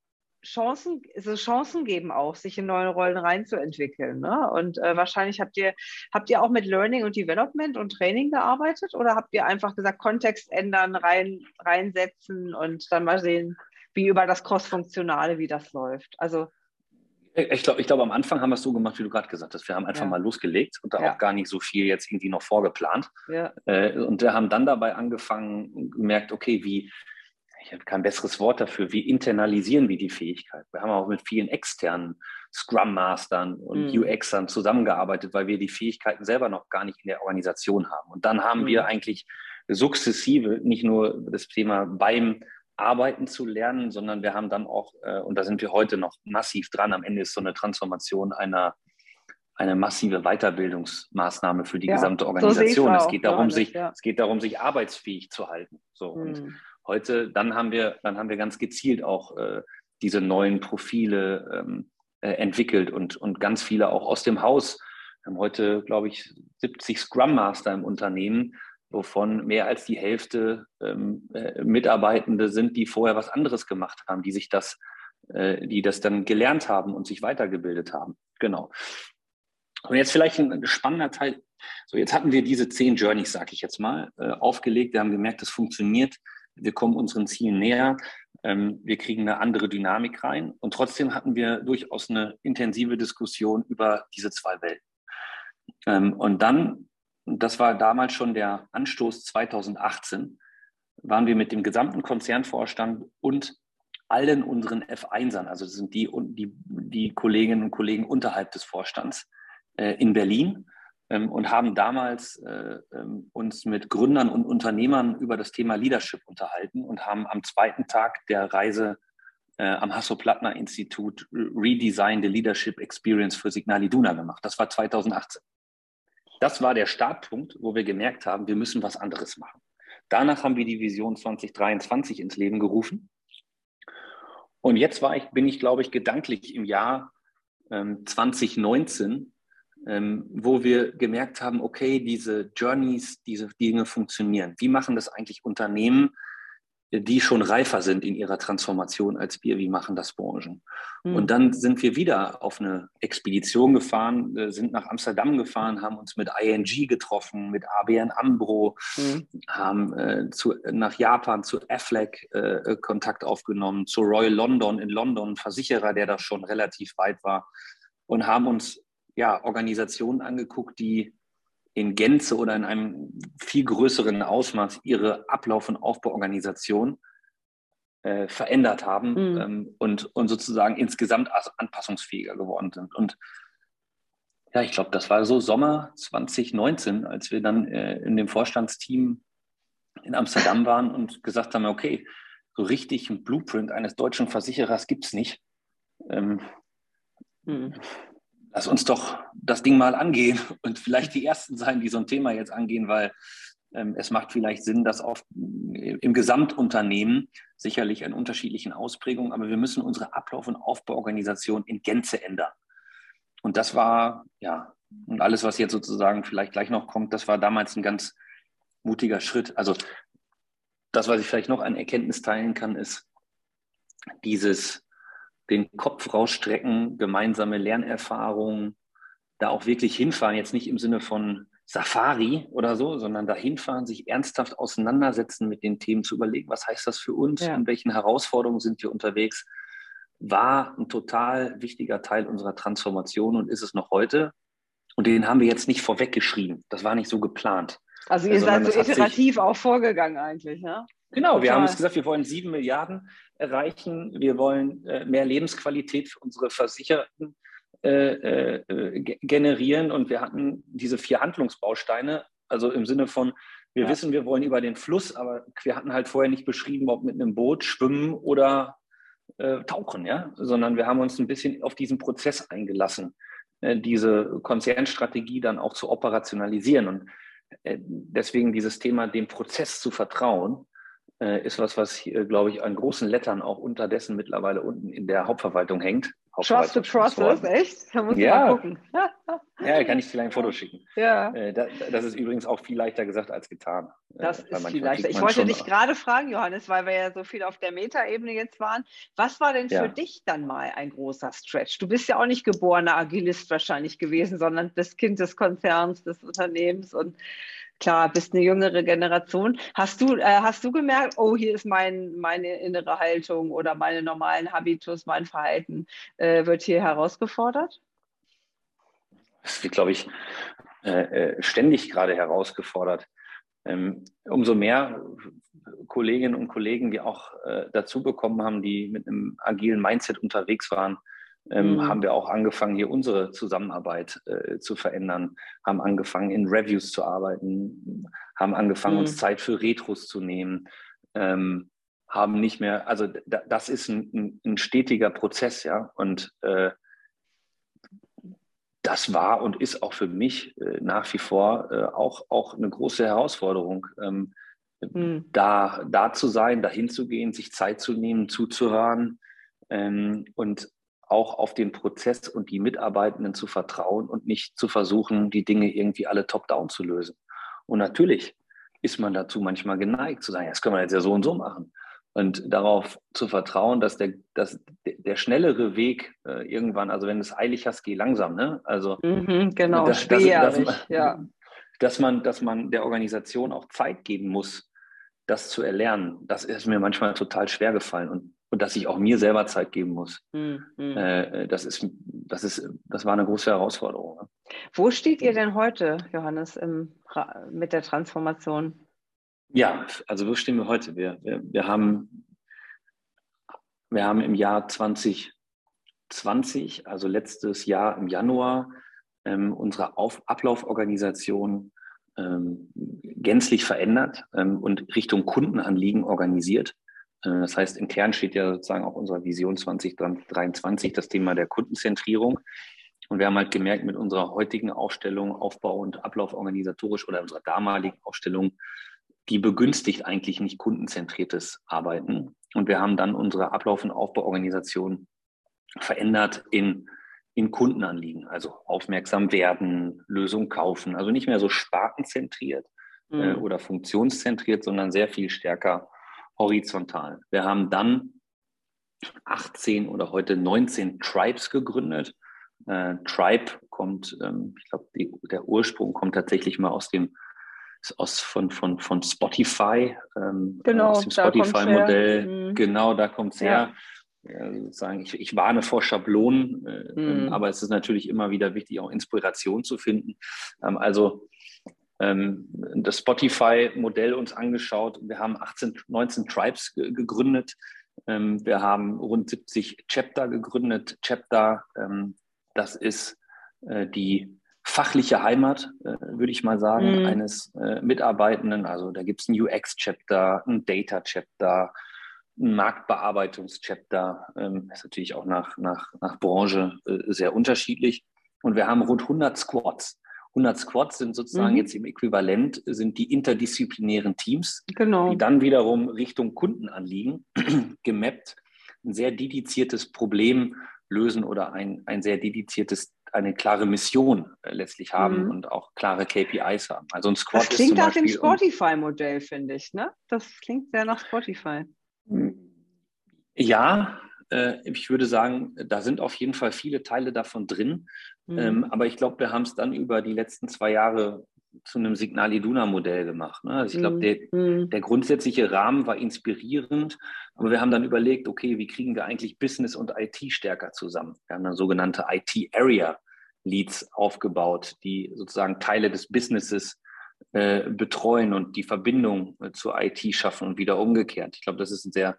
Speaker 2: Chancen, so Chancen geben auch, sich in neue Rollen reinzuentwickeln. Ne? Und äh, wahrscheinlich habt ihr, habt ihr auch mit Learning und Development und Training gearbeitet oder habt ihr einfach gesagt, Kontext ändern, rein, reinsetzen und dann mal sehen, wie über das Cross-Funktionale, wie das läuft? Also
Speaker 3: ich glaube, ich glaub, am Anfang haben wir es so gemacht, wie du gerade gesagt hast. Wir haben einfach ja. mal losgelegt und da ja. auch gar nicht so viel jetzt irgendwie noch vorgeplant. Ja. Äh, und wir haben dann dabei angefangen und gemerkt, okay, wie, ich habe kein besseres Wort dafür, wie internalisieren wir die Fähigkeit? Wir haben auch mit vielen externen Scrum Mastern und mhm. UXern zusammengearbeitet, weil wir die Fähigkeiten selber noch gar nicht in der Organisation haben. Und dann haben mhm. wir eigentlich sukzessive nicht nur das Thema beim Arbeiten zu lernen, sondern wir haben dann auch, äh, und da sind wir heute noch massiv dran, am Ende ist so eine Transformation einer eine massive Weiterbildungsmaßnahme für die ja, gesamte Organisation. So es, geht darum, sich, ja. es geht darum, sich arbeitsfähig zu halten. So, mhm. und heute, dann haben wir, dann haben wir ganz gezielt auch äh, diese neuen Profile ähm, äh, entwickelt und, und ganz viele auch aus dem Haus. Wir haben heute, glaube ich, 70 Scrum Master im Unternehmen, wovon mehr als die Hälfte ähm, äh, Mitarbeitende sind, die vorher was anderes gemacht haben, die sich das, äh, die das dann gelernt haben und sich weitergebildet haben. Genau. Und jetzt vielleicht ein spannender Teil. So, jetzt hatten wir diese zehn Journeys, sage ich jetzt mal, äh, aufgelegt. Wir haben gemerkt, das funktioniert wir kommen unseren Zielen näher, ähm, wir kriegen eine andere Dynamik rein. Und trotzdem hatten wir durchaus eine intensive Diskussion über diese zwei Welten. Ähm, und dann, das war damals schon der Anstoß 2018, waren wir mit dem gesamten Konzernvorstand und allen unseren F1ern, also das sind die, die, die Kolleginnen und Kollegen unterhalb des Vorstands, äh, in Berlin und haben damals äh, ähm, uns mit Gründern und Unternehmern über das Thema Leadership unterhalten und haben am zweiten Tag der Reise äh, am Hasso-Plattner-Institut Redesign the Leadership Experience für Signal Iduna gemacht. Das war 2018. Das war der Startpunkt, wo wir gemerkt haben, wir müssen was anderes machen. Danach haben wir die Vision 2023 ins Leben gerufen. Und jetzt war ich, bin ich, glaube ich, gedanklich im Jahr ähm, 2019 ähm, wo wir gemerkt haben, okay, diese Journeys, diese Dinge funktionieren. Wie machen das eigentlich Unternehmen, die schon reifer sind in ihrer Transformation als wir? Wie machen das Branchen? Mhm. Und dann sind wir wieder auf eine Expedition gefahren, äh, sind nach Amsterdam gefahren, haben uns mit ING getroffen, mit ABN Ambro, mhm. haben äh, zu, nach Japan zu AFLEC äh, Kontakt aufgenommen, zu Royal London in London, Versicherer, der da schon relativ weit war und haben uns ja, Organisationen angeguckt, die in Gänze oder in einem viel größeren Ausmaß ihre Ablauf- und Aufbauorganisation äh, verändert haben mhm. ähm, und, und sozusagen insgesamt anpassungsfähiger geworden sind. Und ja, ich glaube, das war so Sommer 2019, als wir dann äh, in dem Vorstandsteam in Amsterdam waren und gesagt haben, okay, so richtig ein Blueprint eines deutschen Versicherers gibt es nicht. Ähm, mhm lass uns doch das Ding mal angehen und vielleicht die Ersten sein, die so ein Thema jetzt angehen, weil ähm, es macht vielleicht Sinn, dass oft im Gesamtunternehmen sicherlich in unterschiedlichen Ausprägungen, aber wir müssen unsere Ablauf- und Aufbauorganisation in Gänze ändern. Und das war, ja, und alles, was jetzt sozusagen vielleicht gleich noch kommt, das war damals ein ganz mutiger Schritt. Also das, was ich vielleicht noch an Erkenntnis teilen kann, ist dieses den Kopf rausstrecken, gemeinsame Lernerfahrungen, da auch wirklich hinfahren, jetzt nicht im Sinne von Safari oder so, sondern dahin fahren, sich ernsthaft auseinandersetzen mit den Themen, zu überlegen, was heißt das für uns, ja. in welchen Herausforderungen sind wir unterwegs, war ein total wichtiger Teil unserer Transformation und ist es noch heute. Und den haben wir jetzt nicht vorweggeschrieben. Das war nicht so geplant.
Speaker 2: Also ihr seid so iterativ auch vorgegangen eigentlich, ja?
Speaker 3: Genau, Total. wir haben uns gesagt, wir wollen sieben Milliarden erreichen. Wir wollen äh, mehr Lebensqualität für unsere Versicherten äh, äh, generieren. Und wir hatten diese vier Handlungsbausteine, also im Sinne von, wir ja. wissen, wir wollen über den Fluss, aber wir hatten halt vorher nicht beschrieben, ob mit einem Boot schwimmen oder äh, tauchen, ja, sondern wir haben uns ein bisschen auf diesen Prozess eingelassen, äh, diese Konzernstrategie dann auch zu operationalisieren. Und äh, deswegen dieses Thema, dem Prozess zu vertrauen, ist was, was, hier, glaube ich, an großen Lettern auch unterdessen mittlerweile unten in der Hauptverwaltung hängt.
Speaker 2: Trust the process, echt?
Speaker 3: Da muss ja. mal gucken. ja, kann ich vielleicht ein Foto schicken. Ja. Äh, das ist übrigens auch viel leichter gesagt als getan.
Speaker 2: Äh, das ist viel leichter. Ich wollte dich gerade fragen, Johannes, weil wir ja so viel auf der Metaebene jetzt waren. Was war denn für ja. dich dann mal ein großer Stretch? Du bist ja auch nicht geborener Agilist wahrscheinlich gewesen, sondern das Kind des Konzerns, des Unternehmens und klar, bist eine jüngere Generation. Hast du, äh, hast du gemerkt, oh, hier ist mein, meine innere Haltung oder meine normalen Habitus, mein Verhalten äh, wird hier herausgefordert?
Speaker 3: Das wird, glaube ich, äh, äh, ständig gerade herausgefordert. Ähm, umso mehr Kolleginnen und Kollegen wir auch äh, dazu bekommen haben, die mit einem agilen Mindset unterwegs waren, ähm, mhm. haben wir auch angefangen, hier unsere Zusammenarbeit äh, zu verändern, haben angefangen, in Reviews zu arbeiten, haben angefangen, mhm. uns Zeit für Retros zu nehmen, ähm, haben nicht mehr, also das ist ein, ein, ein, stetiger Prozess, ja, und äh, das war und ist auch für mich äh, nach wie vor äh, auch, auch eine große Herausforderung. Ähm, mhm. da, da zu sein, dahin zu gehen, sich Zeit zu nehmen, zuzuhören ähm, und auch auf den Prozess und die Mitarbeitenden zu vertrauen und nicht zu versuchen, die Dinge irgendwie alle top-down zu lösen. Und natürlich ist man dazu manchmal geneigt zu sagen, das können wir jetzt ja so und so machen. Und darauf zu vertrauen, dass der, dass der schnellere Weg äh, irgendwann, also wenn du es eilig hast, geh langsam, ne? Also
Speaker 2: mhm, genau, dass, dass, dass, man, ja.
Speaker 3: dass, man, dass man der Organisation auch Zeit geben muss, das zu erlernen. Das ist mir manchmal total schwer gefallen. Und und dass ich auch mir selber Zeit geben muss. Mhm. Äh, das, ist, das, ist, das war eine große Herausforderung. Ne?
Speaker 2: Wo steht ihr denn heute, Johannes, im, mit der Transformation?
Speaker 3: Ja, also wo stehen wir heute? Wir, wir, wir, haben, wir haben im Jahr 2020, also letztes Jahr im Januar, ähm, unsere Auf Ablauforganisation ähm, gänzlich verändert ähm, und Richtung Kundenanliegen organisiert. Äh, das heißt, im Kern steht ja sozusagen auch unserer Vision 2023 das Thema der Kundenzentrierung. Und wir haben halt gemerkt, mit unserer heutigen Aufstellung, Aufbau und Ablauf organisatorisch oder unserer damaligen Aufstellung, die begünstigt eigentlich nicht kundenzentriertes Arbeiten. Und wir haben dann unsere Ablauf- und Aufbauorganisation verändert in, in Kundenanliegen, also aufmerksam werden, Lösung kaufen, also nicht mehr so spartenzentriert äh, mhm. äh, oder funktionszentriert, sondern sehr viel stärker horizontal. Wir haben dann 18 oder heute 19 Tribes gegründet. Äh, Tribe kommt, ähm, ich glaube, der Ursprung kommt tatsächlich mal aus dem aus von, von, von Spotify, ähm,
Speaker 2: genau,
Speaker 3: aus dem Spotify-Modell. Mhm. Genau, da kommt es her. Ja. sozusagen, ich, ich warne vor Schablonen, äh, mhm. aber es ist natürlich immer wieder wichtig, auch Inspiration zu finden. Ähm, also das Spotify-Modell uns angeschaut. Wir haben 18, 19 Tribes gegründet. Ähm, wir haben rund 70 Chapter gegründet. Chapter, ähm, das ist äh, die fachliche Heimat, äh, würde ich mal sagen, mhm. eines äh, Mitarbeitenden. Also da gibt es ein UX-Chapter, ein Data-Chapter, ein Marktbearbeitungs-Chapter. Ähm, ist natürlich auch nach, nach, nach Branche sehr unterschiedlich. Und wir haben rund 100 Squads. 100 Squads sind sozusagen mhm. jetzt im Äquivalent, sind die interdisziplinären Teams, genau. die dann wiederum Richtung Kundenanliegen gemappt ein sehr dediziertes Problem lösen oder ein, ein sehr dediziertes, eine klare Mission äh, letztlich haben mhm. und auch klare KPIs haben. Also ein Squad
Speaker 2: das klingt nach dem Spotify-Modell, finde ich, ne? Das klingt sehr nach Spotify.
Speaker 3: Ja, äh, ich würde sagen, da sind auf jeden Fall viele Teile davon drin. Mhm. Ähm, aber ich glaube, wir haben es dann über die letzten zwei Jahre zu einem Signal Iduna-Modell gemacht. Ne? Also ich glaube, der, mm. der, grundsätzliche Rahmen war inspirierend, aber wir haben dann überlegt, okay, wie kriegen wir eigentlich Business und IT stärker zusammen? Wir haben dann sogenannte IT-Area-Leads aufgebaut, die sozusagen Teile des Businesses äh, betreuen und die Verbindung äh, zur IT schaffen und wieder umgekehrt. Ich glaube, das ist ein sehr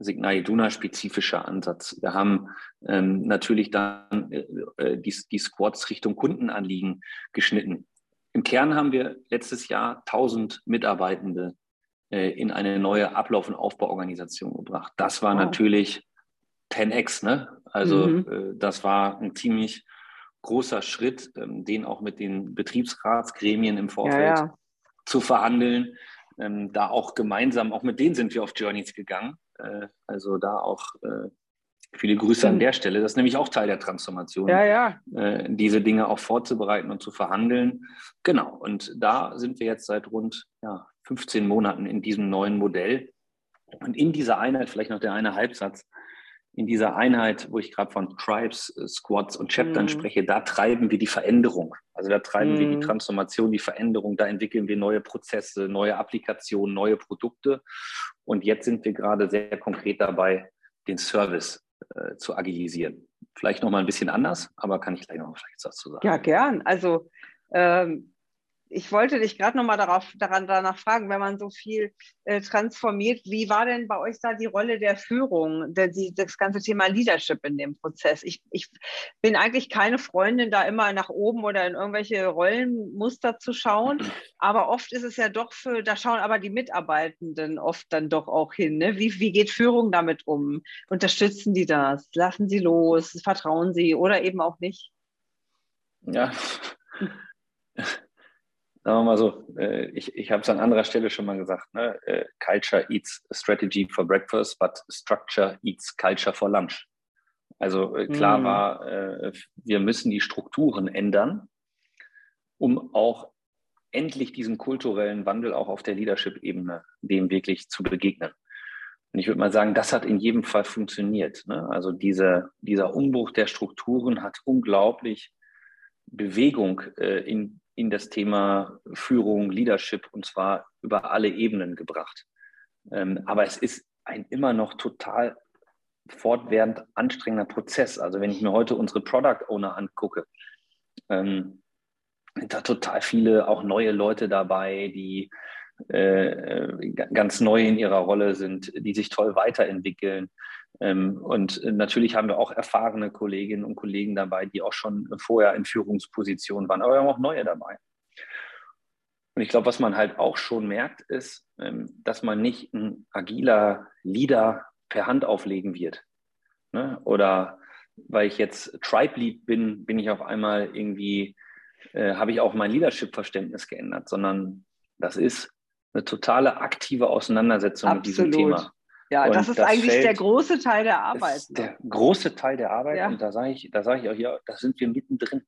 Speaker 3: Signal Iduna-spezifischer Ansatz. Wir haben ähm, natürlich dann äh, äh, die, die Squads Richtung Kundenanliegen geschnitten. Im Kern haben wir letztes Jahr 1000 Mitarbeitende äh, in eine neue Ablauf- und Aufbauorganisation gebracht. Das war wow. natürlich 10x, ne? Also mhm. äh, das war ein ziemlich großer Schritt, ähm, den auch mit den Betriebsratsgremien im Vorfeld ja, ja. zu verhandeln. Ähm, da auch gemeinsam, auch mit denen sind wir auf Journeys gegangen. Äh, also da auch äh, viele Grüße an der Stelle. Das ist nämlich auch Teil der Transformation,
Speaker 2: ja, ja.
Speaker 3: Äh, diese Dinge auch vorzubereiten und zu verhandeln. Genau, und da sind wir jetzt seit rund ja, 15 Monaten in diesem neuen Modell. Und in dieser Einheit, vielleicht noch der eine Halbsatz, in dieser Einheit, wo ich gerade von Tribes, Squads und Chaptern mm. spreche, da treiben wir die Veränderung. Also da treiben mm. wir die mhm. Transformation, die Veränderung, da entwickeln wir neue Prozesse, neue Applikationen, neue Produkte. Und jetzt sind wir gerade sehr konkret dabei, den Service äh, zu agilisieren. Vielleicht noch mal ein bisschen anders, aber kann ich gleich noch vielleicht was dazu sagen.
Speaker 2: Ja, gern. Also ähm, ich wollte dich gerade noch mal darauf, daran, danach fragen, wenn man so viel äh, transformiert, wie war denn bei euch da die Rolle der Führung, der, die, das ganze Thema Leadership in dem Prozess? Ich, ich bin eigentlich keine Freundin, da immer nach oben oder in irgendwelche Rollenmuster zu schauen, aber oft ist es ja doch für, da schauen aber die Mitarbeitenden oft dann doch auch hin. Ne? Wie, wie geht Führung damit um? Unterstützen die das? Lassen sie los? Vertrauen sie oder eben auch nicht?
Speaker 3: Ja. Sagen wir mal so, äh, ich, ich habe es an anderer Stelle schon mal gesagt, ne? Äh, culture eats strategy for breakfast, but structure eats culture for lunch. Also äh, klar mm. war, wir müssen die Strukturen ändern, um auch endlich diesen kulturellen Wandel auch auf der Leadership-Ebene dem wirklich zu begegnen. Und ich würde mal sagen, das hat in jedem Fall funktioniert. Ne? Also diese, dieser Umbruch der Strukturen hat unglaublich Bewegung äh, in, in das Thema Führung, Leadership und zwar über alle Ebenen gebracht. Ähm, aber es ist ein immer noch total fortwährend anstrengender Prozess. Also wenn ich mir heute unsere Product Owner angucke, ähm, sind da total viele auch neue Leute dabei, die äh, ganz neu in ihrer Rolle sind, die sich toll weiterentwickeln. Ähm, und natürlich haben wir auch erfahrene Kolleginnen und Kollegen dabei, die auch schon vorher in Führungspositionen waren, aber wir haben auch neue dabei. Und ich glaube, was man halt auch schon merkt, ist, ähm, dass man nicht ein agiler Leader per Hand auflegen wird. Ne? Oder weil ich jetzt Tribe Lead bin, bin ich auf einmal irgendwie, äh, habe ich auch mein Leadership-Verständnis geändert, sondern das ist eine totale aktive Auseinandersetzung Absolut. mit diesem Thema.
Speaker 2: Ja, und das ist das eigentlich der große Teil der Arbeit.
Speaker 3: Ist ne? der große Teil der Arbeit. Ja. Und da sage ich, da sage ich auch hier, da sind wir mittendrin.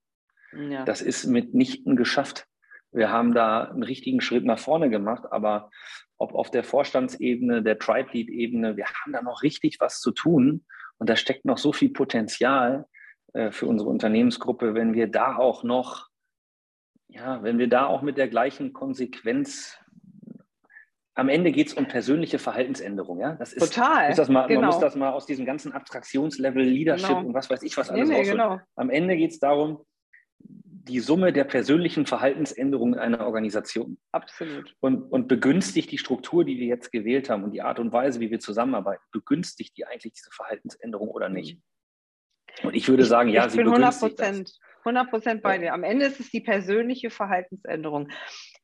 Speaker 3: Ja. Das ist mitnichten geschafft. Wir haben da einen richtigen Schritt nach vorne gemacht, aber ob auf der Vorstandsebene, der Tribe Lead Ebene, wir haben da noch richtig was zu tun. Und da steckt noch so viel Potenzial äh, für unsere Unternehmensgruppe, wenn wir da auch noch, ja, wenn wir da auch mit der gleichen Konsequenz am Ende geht es um persönliche Verhaltensänderung. Ja?
Speaker 2: Das ist, Total.
Speaker 3: Das mal, genau. Man muss das mal aus diesem ganzen Abstraktionslevel, Leadership genau. und was weiß ich was alles nee, nee, genau. Am Ende geht es darum, die Summe der persönlichen Verhaltensänderungen einer Organisation.
Speaker 2: Absolut.
Speaker 3: Und, und begünstigt die Struktur, die wir jetzt gewählt haben und die Art und Weise, wie wir zusammenarbeiten, begünstigt die eigentlich diese Verhaltensänderung oder nicht? Mhm. Und ich würde sagen, ja,
Speaker 2: ich sie bin begünstigt 100 Prozent bei dir. Am Ende ist es die persönliche Verhaltensänderung.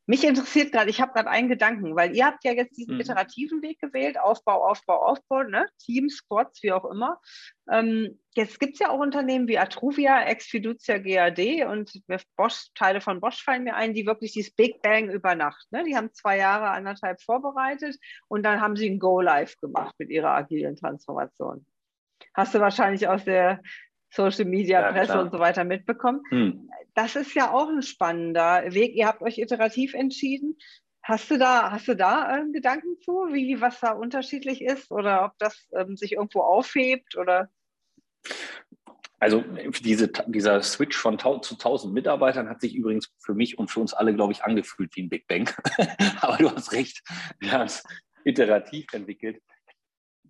Speaker 2: Mich interessiert gerade, ich habe gerade einen Gedanken, weil ihr habt ja jetzt diesen mhm. iterativen Weg gewählt, Aufbau, Aufbau, Aufbau, ne? Team, Squads, wie auch immer. Ähm, jetzt gibt es ja auch Unternehmen wie Atruvia, Exfiducia, GAD und Bosch, Teile von Bosch fallen mir ein, die wirklich dieses Big Bang über Nacht, ne? die haben zwei Jahre, anderthalb vorbereitet und dann haben sie ein Go-Live gemacht mit ihrer agilen Transformation. Hast du wahrscheinlich aus der Social Media, ja, Presse klar. und so weiter mitbekommen. Hm. Das ist ja auch ein spannender Weg. Ihr habt euch iterativ entschieden. Hast du da, hast du da ähm, Gedanken zu, wie was da unterschiedlich ist oder ob das ähm, sich irgendwo aufhebt oder?
Speaker 3: Also diese, dieser Switch von zu 1000 Mitarbeitern hat sich übrigens für mich und für uns alle, glaube ich, angefühlt wie ein Big Bang. Aber du hast recht, wir haben es iterativ entwickelt.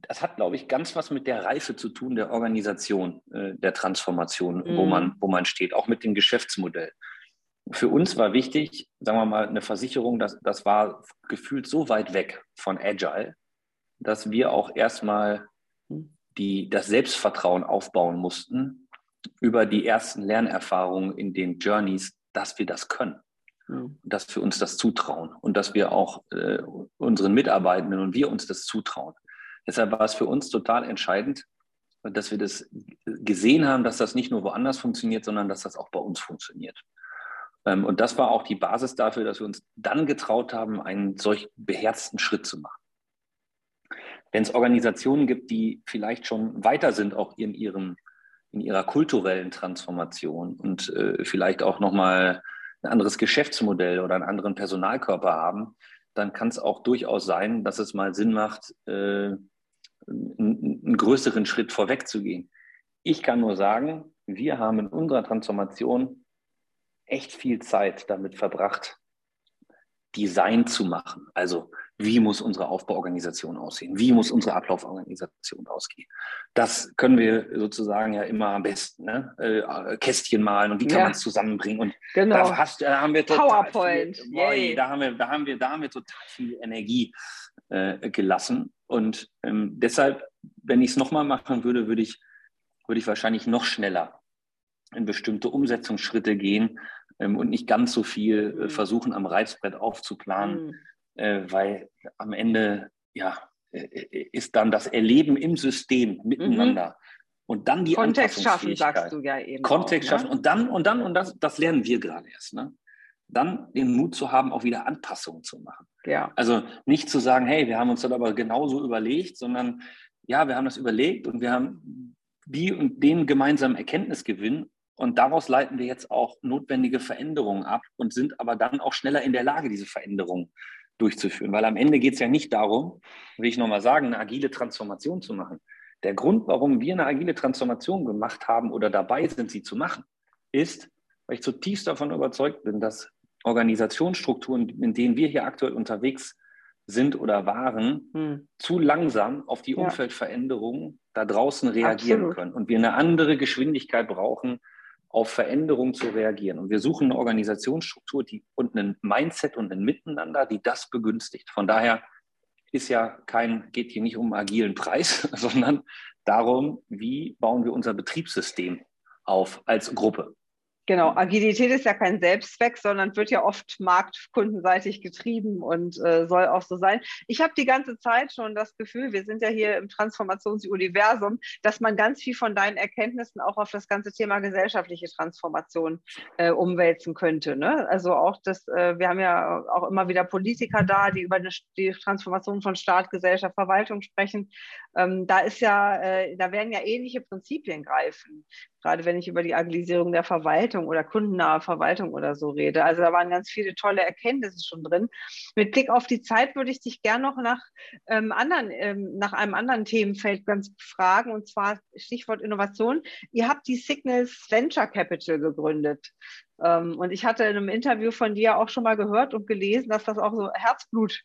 Speaker 3: Das hat, glaube ich, ganz was mit der Reife zu tun, der Organisation, äh, der Transformation, mhm. wo, man, wo man steht, auch mit dem Geschäftsmodell. Für uns war wichtig, sagen wir mal, eine Versicherung, das, das war gefühlt so weit weg von Agile, dass wir auch erstmal die, das Selbstvertrauen aufbauen mussten über die ersten Lernerfahrungen in den Journeys, dass wir das können. Mhm. Dass wir uns das zutrauen und dass wir auch äh, unseren Mitarbeitenden und wir uns das zutrauen. Deshalb war es für uns total entscheidend, dass wir das gesehen haben, dass das nicht nur woanders funktioniert, sondern dass das auch bei uns funktioniert. Ähm, und das war auch die Basis dafür, dass wir uns dann getraut haben, einen solch beherzten Schritt zu machen. Wenn es Organisationen gibt, die vielleicht schon weiter sind, auch in, ihrem, in ihrer kulturellen Transformation und äh, vielleicht auch nochmal ein anderes Geschäftsmodell oder einen anderen Personalkörper haben, dann kann es auch durchaus sein, dass es mal Sinn macht, äh, einen, größeren Schritt vorwegzugehen. Ich kann nur sagen, wir haben in unserer Transformation echt viel Zeit damit verbracht, Design zu machen. Also wie muss unsere Aufbauorganisation aussehen? Wie muss unsere Ablauforganisation ausgehen? Das können wir sozusagen ja immer am besten. Ne? Äh, Kästchen malen und wie kann ja. man es zusammenbringen? Und
Speaker 2: genau.
Speaker 3: da, hast, da haben wir total
Speaker 2: PowerPoint.
Speaker 3: Viel, boy, da, haben wir, da, haben wir, da haben wir total viel Energie äh, gelassen. Und ähm, deshalb, wenn ich es nochmal machen würde, würde ich, würde ich wahrscheinlich noch schneller in bestimmte Umsetzungsschritte gehen ähm, und nicht ganz so viel äh, mhm. versuchen, am Reizbrett aufzuplanen, mhm. äh, weil am Ende ja, äh, äh, ist dann das Erleben im System miteinander. Mhm. Und dann die
Speaker 2: Kontext schaffen, sagst du ja eben.
Speaker 3: Kontext auch, ne? schaffen und dann, und dann, und das, das lernen wir gerade erst, ne? Dann den Mut zu haben, auch wieder Anpassungen zu machen.
Speaker 2: Ja.
Speaker 3: Also nicht zu sagen, hey, wir haben uns das aber genauso überlegt, sondern ja, wir haben das überlegt und wir haben die und den gemeinsamen Erkenntnisgewinn und daraus leiten wir jetzt auch notwendige Veränderungen ab und sind aber dann auch schneller in der Lage, diese Veränderungen durchzuführen. Weil am Ende geht es ja nicht darum, will ich nochmal sagen, eine agile Transformation zu machen. Der Grund, warum wir eine agile Transformation gemacht haben oder dabei sind, sie zu machen, ist, weil ich zutiefst davon überzeugt bin, dass Organisationsstrukturen, in denen wir hier aktuell unterwegs sind oder waren, hm. zu langsam auf die ja. Umfeldveränderungen da draußen reagieren Absolut. können und wir eine andere Geschwindigkeit brauchen, auf Veränderungen zu reagieren. Und wir suchen eine Organisationsstruktur die, und ein Mindset und ein Miteinander, die das begünstigt. Von daher ist ja kein, geht hier nicht um agilen Preis, sondern darum, wie bauen wir unser Betriebssystem auf als Gruppe.
Speaker 2: Genau, Agilität ist ja kein Selbstzweck, sondern wird ja oft marktkundenseitig getrieben und äh, soll auch so sein. Ich habe die ganze Zeit schon das Gefühl, wir sind ja hier im Transformationsuniversum, dass man ganz viel von deinen Erkenntnissen auch auf das ganze Thema gesellschaftliche Transformation äh, umwälzen könnte. Ne? Also auch das, äh, wir haben ja auch immer wieder Politiker da, die über eine, die Transformation von Staat, Gesellschaft, Verwaltung sprechen. Ähm, da ist ja, äh, da werden ja ähnliche Prinzipien greifen gerade wenn ich über die Agilisierung der Verwaltung oder kundennahe Verwaltung oder so rede. Also da waren ganz viele tolle Erkenntnisse schon drin. Mit Blick auf die Zeit würde ich dich gerne noch nach, ähm, anderen, ähm, nach einem anderen Themenfeld ganz fragen, und zwar Stichwort Innovation. Ihr habt die Signals Venture Capital gegründet. Ähm, und ich hatte in einem Interview von dir auch schon mal gehört und gelesen, dass das auch so Herzblut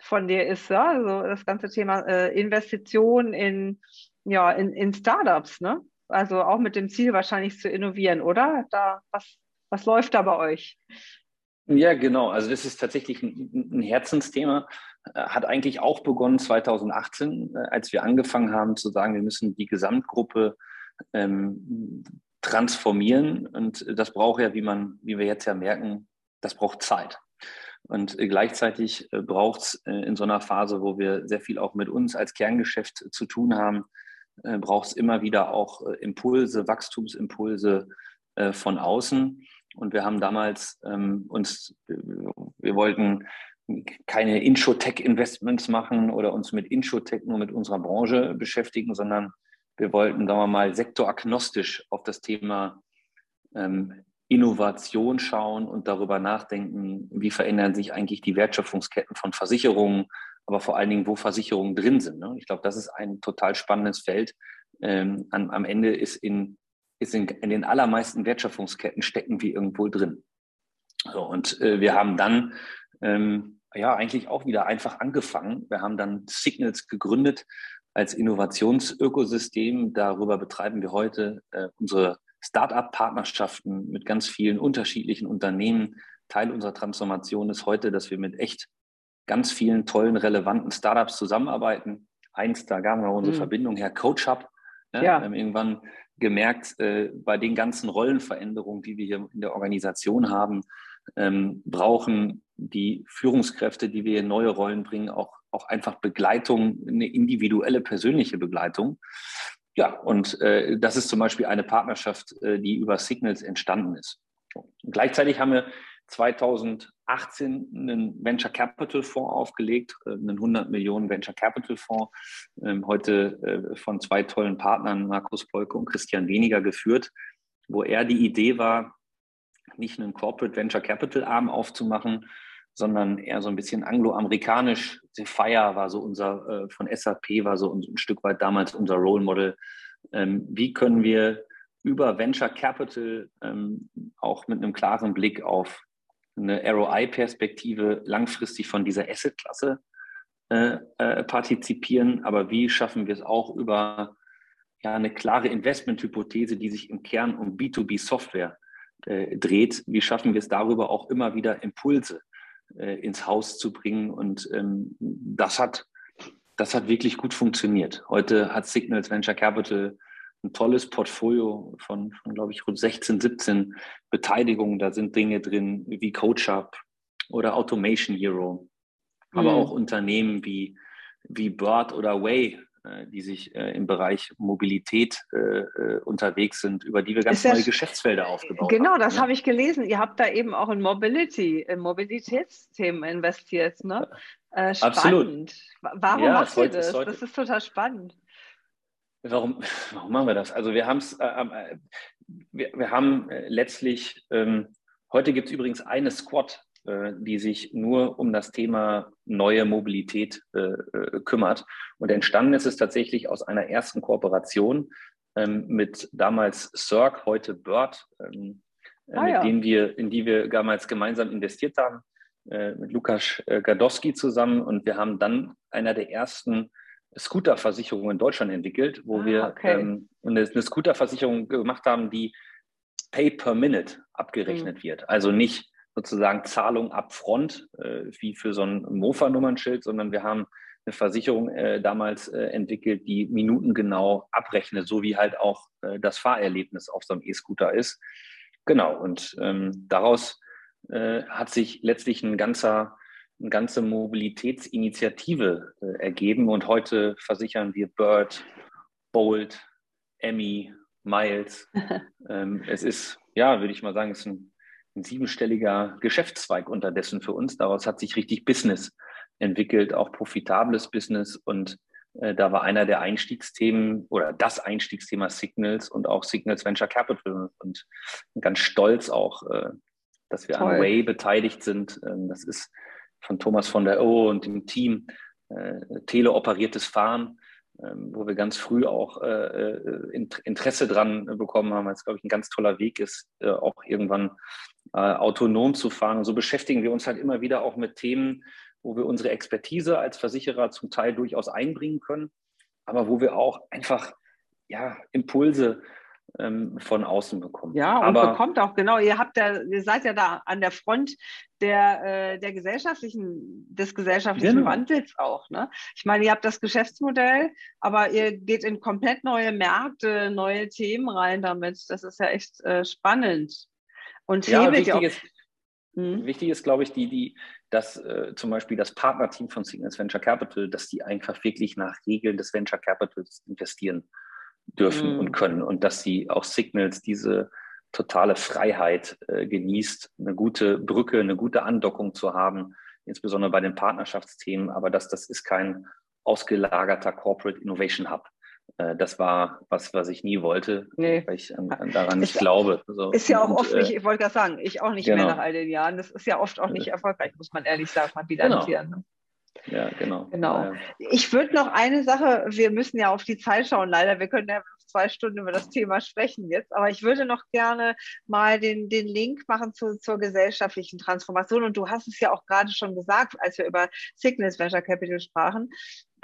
Speaker 2: von dir ist, ja? also das ganze Thema äh, Investition in, ja, in, in Startups, ne? Also auch mit dem Ziel wahrscheinlich zu innovieren, oder? Da, was, was läuft da bei euch?
Speaker 3: Ja, genau. Also das ist tatsächlich ein, ein Herzensthema. Äh, hat eigentlich auch begonnen 2018, äh, als wir angefangen haben zu sagen, wir müssen die Gesamtgruppe ähm, transformieren. Und das braucht ja, wie man, wie wir jetzt ja merken, das braucht Zeit. Und gleichzeitig äh, braucht es in so einer Phase, wo wir sehr viel auch mit uns als Kerngeschäft zu tun haben, äh, braucht es immer wieder auch äh, Impulse, Wachstumsimpulse äh, von außen. Und wir haben damals ähm, uns, wir wollten keine Inshotech-Investments machen oder uns mit Inshotech nur mit unserer Branche beschäftigen, sondern wir wollten, sagen wir mal, sektoragnostisch auf das Thema ähm, Innovation schauen und darüber nachdenken, wie verändern sich eigentlich die Wertschöpfungsketten von Versicherungen, aber vor allen Dingen, wo Versicherungen drin sind. Ne? Ich glaube, das ist ein total spannendes Feld. Ähm, am, am, Ende ist in ist in, in den allermeisten Wertschöpfungsketten stecken wir irgendwo drin. So, und äh, wir haben dann ähm, ja eigentlich auch wieder einfach angefangen. Wir haben dann Signals gegründet als Innovationsökosystem. Darüber betreiben wir heute äh, unsere Start-up-Partnerschaften mit ganz vielen unterschiedlichen Unternehmen. Teil unserer Transformation ist heute, dass wir mit echt ganz vielen tollen, relevanten Startups zusammenarbeiten. Eins, da gaben wir unsere mhm. Verbindung her, CoachUp. Ja, ja. Wir haben irgendwann gemerkt, äh, bei den ganzen Rollenveränderungen, die wir hier in der Organisation haben, ähm, brauchen die Führungskräfte, die wir in neue Rollen bringen, auch, auch einfach Begleitung, eine individuelle, persönliche Begleitung. Ja, und äh, das ist zum Beispiel eine Partnerschaft, äh, die über Signals entstanden ist. Gleichzeitig haben wir 2018 einen Venture Capital Fonds aufgelegt, äh, einen 100 Millionen Venture Capital Fonds, ähm, heute äh, von zwei tollen Partnern, Markus Polke und Christian Weniger, geführt, wo er die Idee war, nicht einen Corporate Venture Capital Arm aufzumachen, sondern eher so ein bisschen angloamerikanisch. Fire war so unser, äh, von SAP war so ein, Stück weit damals unser Role Model. Ähm, wie können wir über Venture Capital ähm, auch mit einem klaren Blick auf eine ROI-Perspektive langfristig von dieser Asset-Klasse äh, äh, partizipieren, aber wie schaffen wir es auch über ja, eine klare Investmenthypothese, die sich im Kern um B2B-Software äh, dreht, wie schaffen wir es darüber auch immer wieder Impulse äh, ins Haus zu bringen. Und ähm, das, hat, das hat wirklich gut funktioniert. Heute hat Signals Venture Capital ein tolles Portfolio von, von glaube ich, rund 16, 17 Beteiligungen. Da sind Dinge drin wie CoachUp oder Automation Hero, aber mhm. auch Unternehmen wie, wie Bird oder Way, äh, die sich äh, im Bereich Mobilität äh, unterwegs sind, über die wir ganz neue Geschäftsfelder aufgebaut
Speaker 2: genau,
Speaker 3: haben.
Speaker 2: Genau, das ne? habe ich gelesen. Ihr habt da eben auch in Mobility, in Mobilitätsthemen investiert. Ne?
Speaker 3: Äh, spannend. Absolut.
Speaker 2: Warum ja, macht ihr das? Das ist total spannend.
Speaker 3: Warum, warum machen wir das? Also wir haben es, äh, äh, wir, wir haben letztlich, ähm, heute gibt es übrigens eine Squad äh, die sich nur um das Thema neue Mobilität äh, äh, kümmert. Und entstanden ist es tatsächlich aus einer ersten Kooperation ähm, mit damals Cirque, heute Bird, ähm, ah, mit ja. denen wir, in die wir damals gemeinsam investiert haben, mit Lukas Gadowski zusammen. Und wir haben dann einer der ersten Scooterversicherungen in Deutschland entwickelt, wo ah, wir okay. ähm, eine, eine Scooterversicherung gemacht haben, die Pay per Minute abgerechnet mhm. wird. Also nicht sozusagen Zahlung upfront, äh, wie für so ein Mofa-Nummernschild, sondern wir haben eine Versicherung äh, damals äh, entwickelt, die minutengenau abrechnet, so wie halt auch äh, das Fahrerlebnis auf so einem E-Scooter ist. Genau, und ähm, daraus äh, hat sich letztlich ein ganzer, eine ganze Mobilitätsinitiative äh, ergeben und heute versichern wir Bird, Bolt, Emmy, Miles. ähm, es ist, ja, würde ich mal sagen, es ist ein ein siebenstelliger Geschäftszweig unterdessen für uns. Daraus hat sich richtig Business entwickelt, auch profitables Business. Und äh, da war einer der Einstiegsthemen oder das Einstiegsthema Signals und auch Signals Venture Capital. Und ganz stolz auch, äh, dass wir Toll. an Way beteiligt sind. Ähm, das ist von Thomas von der O und dem Team äh, teleoperiertes Fahren ähm, wo wir ganz früh auch äh, äh Interesse dran bekommen haben, weil es, glaube ich, ein ganz toller Weg ist, äh, auch irgendwann äh, autonom zu fahren. Und so beschäftigen wir uns halt immer wieder auch mit Themen, wo wir unsere Expertise als Versicherer zum Teil durchaus einbringen können, aber wo wir auch einfach ja, Impulse ähm, von außen bekommen.
Speaker 2: Ja, und Aber, bekommt auch, genau, ihr habt ja, ihr seid ja da an der Front der, äh, der gesellschaftlichen, des gesellschaftlichen genau. Wandels auch. Ne? Ich meine, ihr habt das Geschäftsmodell, aber ihr geht in komplett neue Märkte, neue Themen rein damit. Das ist ja echt äh, spannend. Und
Speaker 3: ja, wichtig, auch, ist, hm? wichtig ist, glaube ich, die, die, dass äh, zum Beispiel das Partnerteam von Signals Venture Capital, dass die einfach wirklich nach Regeln des Venture Capitals investieren dürfen mhm. und können und dass sie auch Signals diese totale Freiheit äh, genießt, eine gute Brücke, eine gute Andockung zu haben, insbesondere bei den Partnerschaftsthemen, aber dass das ist kein ausgelagerter Corporate Innovation Hub. Äh, das war was, was ich nie wollte, nee. weil ich an, an daran nicht ist, glaube.
Speaker 2: Also, ist ja auch und, oft äh, nicht, ich wollte gerade sagen, ich auch nicht genau. mehr nach all den Jahren. Das ist ja oft auch nicht erfolgreich, muss man ehrlich sagen, mal bilanzieren.
Speaker 3: Genau. Ja, genau.
Speaker 2: Genau. Ich würde noch eine Sache, wir müssen ja auf die Zeit schauen, leider. Wir können ja zwei Stunden über das Thema sprechen jetzt, aber ich würde noch gerne mal den, den Link machen zu, zur gesellschaftlichen Transformation. Und du hast es ja auch gerade schon gesagt, als wir über Sickness Venture Capital sprachen.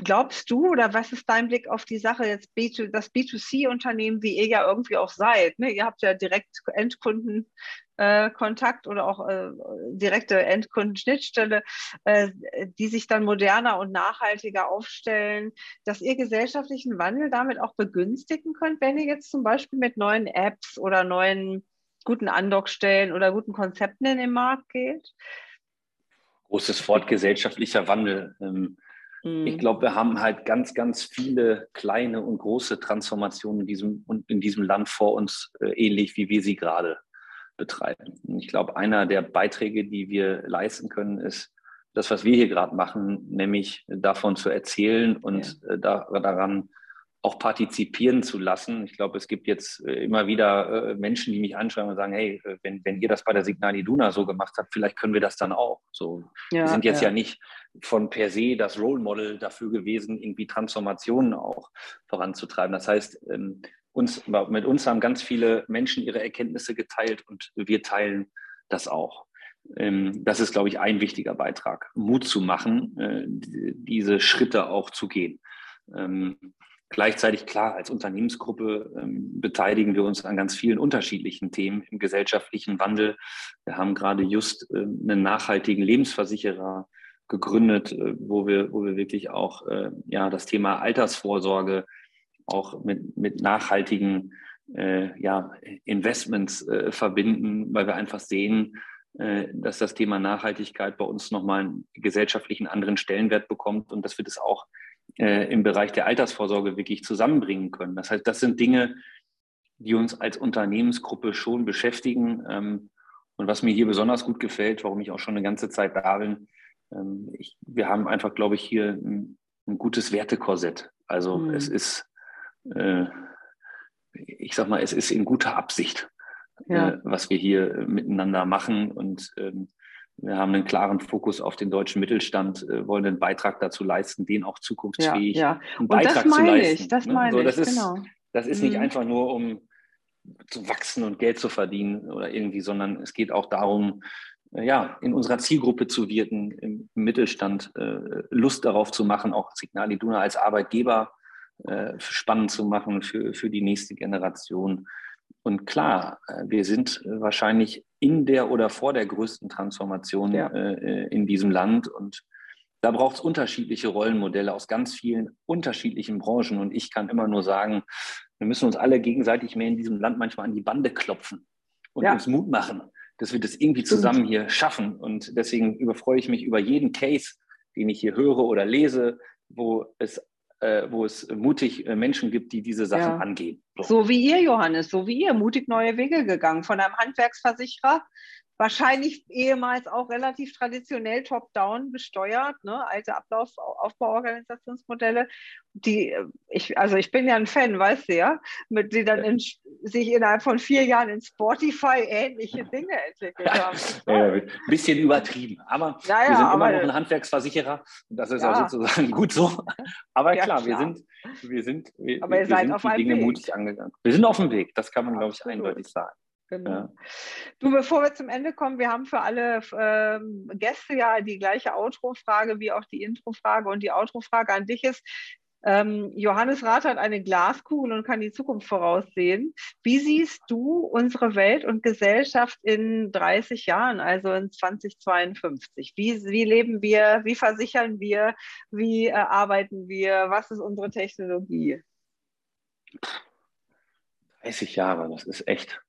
Speaker 2: Glaubst du oder was ist dein Blick auf die Sache jetzt, B2, das B2C-Unternehmen, wie ihr ja irgendwie auch seid? Ne? Ihr habt ja direkt Endkundenkontakt äh, oder auch äh, direkte Endkundenschnittstelle, äh, die sich dann moderner und nachhaltiger aufstellen, dass ihr gesellschaftlichen Wandel damit auch begünstigen könnt, wenn ihr jetzt zum Beispiel mit neuen Apps oder neuen guten Andockstellen oder guten Konzepten in den Markt geht?
Speaker 3: Großes Wort gesellschaftlicher Wandel. Ähm, Mhm. Ich glaube, wir haben halt ganz, ganz viele kleine und große Transformationen in diesem, in diesem Land vor uns, äh, ähnlich wie wir sie gerade betreiben. Und ich glaube, einer der Beiträge, die wir leisten können, ist das, was wir hier gerade machen, nämlich davon zu erzählen und ja. äh, da, daran auch partizipieren zu lassen. Ich glaube, es gibt jetzt äh, immer wieder äh, Menschen, die mich anschreiben und sagen, hey, äh, wenn, wenn ihr das bei der Signal Iduna so gemacht habt, vielleicht können wir das dann auch. So, ja, wir sind jetzt ja. ja nicht von per se das Role Model dafür gewesen, irgendwie Transformationen auch voranzutreiben. Das heißt, ähm, uns, mit uns haben ganz viele Menschen ihre Erkenntnisse geteilt und wir teilen das auch. Ähm, das ist, glaube ich, ein wichtiger Beitrag, Mut zu machen, diese Schritte auch zu gehen. Gleichzeitig klar, als Unternehmensgruppe ähm, beteiligen wir uns an ganz vielen unterschiedlichen Themen im gesellschaftlichen Wandel. Wir haben gerade just äh, einen nachhaltigen Lebensversicherer gegründet, äh, wo wir, wo wir wirklich auch äh, ja, das Thema Altersvorsorge auch mit, mit nachhaltigen äh, ja, Investments äh, verbinden, weil wir einfach sehen, äh, dass das Thema Nachhaltigkeit bei uns nochmal einen gesellschaftlichen anderen Stellenwert bekommt und dass wir das auch äh, im Bereich der Altersvorsorge wirklich zusammenbringen können. Das heißt, das sind Dinge, die uns als Unternehmensgruppe schon beschäftigen. Ähm, und was mir hier besonders gut gefällt, warum ich auch schon eine ganze Zeit da bin, ähm, ich, wir haben einfach, glaube ich, hier ein, ein gutes Wertekorsett. Also mhm. es ist, äh, ich sag mal, es ist in guter Absicht, ja. äh, was wir hier miteinander machen. Und ähm, wir haben einen klaren Fokus auf den deutschen Mittelstand, äh, wollen einen Beitrag dazu leisten, den auch zukunftsfähig
Speaker 2: ja, ja. einen Beitrag zu leisten. Ich, das
Speaker 3: ne? meine so, das ich, ist, genau. Das ist nicht mhm. einfach nur, um zu wachsen und Geld zu verdienen oder irgendwie, sondern es geht auch darum, äh, ja, in unserer Zielgruppe zu wirken, im Mittelstand äh, Lust darauf zu machen, auch Signal Iduna als Arbeitgeber spannend zu machen für, für die nächste Generation. Und klar, äh, wir sind äh, wahrscheinlich in der oder vor der größten Transformation ja. äh, in diesem Land. Und da braucht es unterschiedliche Rollenmodelle aus ganz vielen unterschiedlichen Branchen. Und ich kann immer nur sagen, wir müssen uns alle gegenseitig mehr in diesem Land manchmal an die Bande klopfen und ja. uns Mut machen, dass wir das irgendwie zusammen hier schaffen. Und deswegen überfreue ich mich über jeden Case, den ich hier höre oder lese, wo es äh, wo es mutig äh, Menschen gibt, die diese Sachen ja. angehen.
Speaker 2: So. so wie ihr, Johannes, so wie ihr, mutig neue Wege gegangen, von einem Handwerksversicherer wahrscheinlich ehemals auch relativ traditionell top-down gesteuert, ne? alte Ablauf, Aufbauorganisationsmodelle. Die, ich, also ich bin ja ein Fan, weißt du ja, mit die dann in, sich innerhalb von vier Jahren in Spotify ähnliche Dinge entwickelt haben.
Speaker 3: Ja, ein bisschen übertrieben, aber ja, ja, wir sind aber, immer noch ein Handwerksversicherer und das ist ja. auch sozusagen gut so. Aber klar, klar, wir sind, wir sind, wir,
Speaker 2: aber
Speaker 3: wir sind
Speaker 2: auf
Speaker 3: die Dinge Weg. mutig angegangen. Wir sind auf dem Weg, das kann man, glaube ich, eindeutig sagen.
Speaker 2: Genau. Ja. Du, bevor wir zum Ende kommen, wir haben für alle ähm, Gäste ja die gleiche Outro-Frage wie auch die Intro-Frage. Und die Outro-Frage an dich ist, ähm, Johannes Rath hat eine Glaskugel und kann die Zukunft voraussehen. Wie siehst du unsere Welt und Gesellschaft in 30 Jahren, also in 2052? Wie, wie leben wir? Wie versichern wir? Wie äh, arbeiten wir? Was ist unsere Technologie?
Speaker 3: 30 Jahre, das ist echt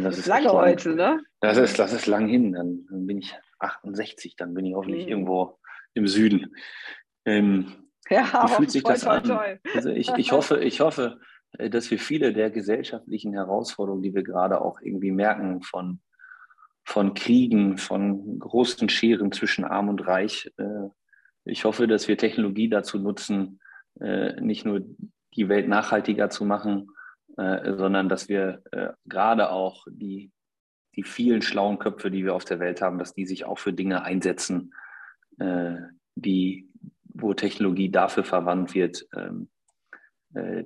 Speaker 2: das, ist lange heute, ne?
Speaker 3: Das ist, das ist lang hin. Dann, dann, bin ich 68, dann bin ich hoffentlich mhm. irgendwo im Süden. Ähm, ja, wie fühlt sich das an? Toll. Also ich, ich, hoffe, ich hoffe, äh, dass wir viele der gesellschaftlichen Herausforderungen, die wir gerade auch irgendwie merken, von, von Kriegen, von großen Scheren zwischen Arm und Reich, äh, ich hoffe, dass wir Technologie dazu nutzen, äh, nicht nur die Welt nachhaltiger zu machen, äh, sondern dass wir äh, gerade auch die, die vielen schlauen Köpfe, die wir auf der Welt haben, dass die sich auch für Dinge einsetzen, äh, die, wo Technologie dafür verwandt wird, ähm, äh,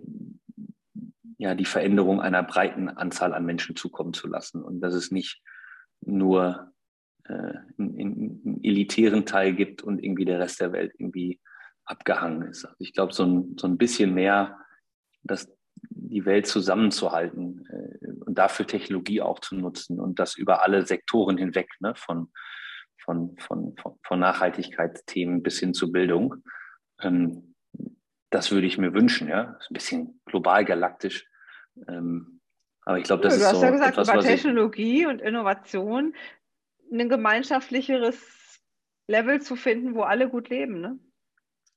Speaker 3: ja, die Veränderung einer breiten Anzahl an Menschen zukommen zu lassen. Und dass es nicht nur äh, einen, einen elitären Teil gibt und irgendwie der Rest der Welt irgendwie abgehangen ist. Also ich glaube, so ein, so ein bisschen mehr, dass die Welt zusammenzuhalten äh, und dafür Technologie auch zu nutzen und das über alle Sektoren hinweg, ne, von, von, von, von Nachhaltigkeitsthemen bis hin zur Bildung. Ähm, das würde ich mir wünschen, ja. Das ist ein bisschen global galaktisch. Ähm, aber ich glaube, das
Speaker 2: ja,
Speaker 3: ist
Speaker 2: Du hast
Speaker 3: so
Speaker 2: ja gesagt,
Speaker 3: etwas,
Speaker 2: über Technologie und Innovation ein gemeinschaftlicheres Level zu finden, wo alle gut leben. Ne?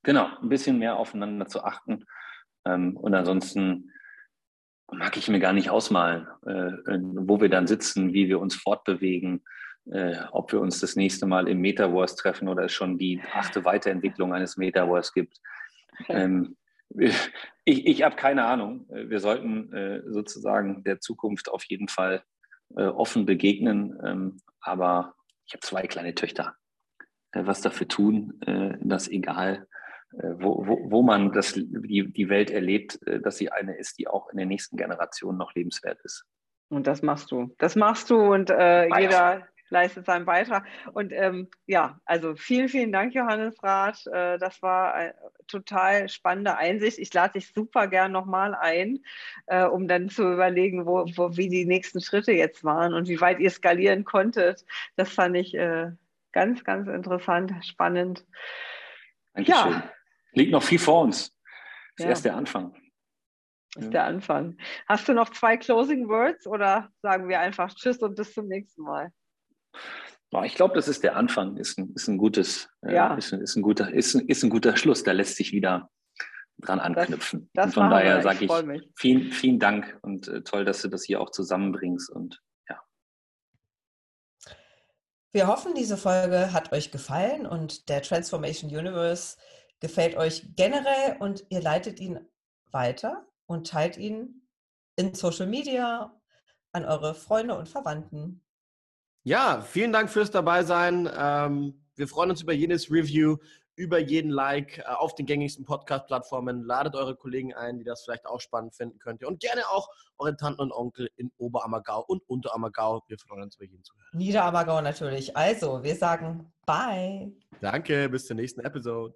Speaker 3: Genau, ein bisschen mehr aufeinander zu achten. Ähm, und ansonsten mag ich mir gar nicht ausmalen, äh, wo wir dann sitzen, wie wir uns fortbewegen, äh, ob wir uns das nächste Mal im Metaverse treffen oder es schon die achte Weiterentwicklung eines Metaverse gibt. Ähm, ich ich habe keine Ahnung. Wir sollten äh, sozusagen der Zukunft auf jeden Fall äh, offen begegnen. Ähm, aber ich habe zwei kleine Töchter. Äh, was dafür tun, äh, dass egal, wo, wo, wo man das, die, die Welt erlebt, äh, dass sie eine ist, die auch in der nächsten Generation noch lebenswert ist.
Speaker 2: Und das machst du. Das machst du und äh, jeder leistet seinen Beitrag. Und ähm, ja, also vielen, vielen Dank, Johannes Rath. Äh, das war eine total spannende Einsicht. Ich lade dich super gern nochmal ein, äh, um dann zu überlegen, wo, wo, wie die nächsten Schritte jetzt waren und wie weit ihr skalieren konntet. Das fand ich äh, ganz, ganz interessant, spannend.
Speaker 3: Dankeschön. Ja. Liegt noch viel vor uns. Das ist
Speaker 2: Ja.
Speaker 3: erst der Anfang.
Speaker 2: ist
Speaker 3: Ja.
Speaker 2: der Anfang. Hast du noch zwei Closing Words oder sagen wir einfach Tschüss und bis zum nächsten Mal?
Speaker 3: Ja, Ich glaube, das ist der Anfang, ist ein, ist ein gutes, äh,
Speaker 2: Ja.
Speaker 3: ist, ein- ist, ein guter, ist, ein- ist ein guter Schluss. Da lässt sich wieder dran anknüpfen.
Speaker 2: Das
Speaker 3: und von daher sage
Speaker 2: Ich
Speaker 3: ich vielen, vielen Dank und äh, toll, dass du das hier auch zusammenbringst. Und
Speaker 4: Wir hoffen, diese Folge hat euch gefallen und der Transformation Universe gefällt euch generell und ihr leitet ihn weiter und teilt ihn in Social Media an eure Freunde und Verwandten.
Speaker 1: Ja, vielen Dank fürs Dabeisein. Ähm, wir freuen uns über jedes Review, über jeden Like äh, auf den gängigsten Podcast-Plattformen. Ladet eure Kollegen ein, die das vielleicht auch spannend finden könnt. Und gerne auch eure Tanten und Onkel in Oberammergau und Unterammergau. Wir freuen uns über jeden Zuhörer.
Speaker 4: Niederammergau natürlich. Also, wir sagen Bye.
Speaker 1: Danke, bis zur nächsten Episode.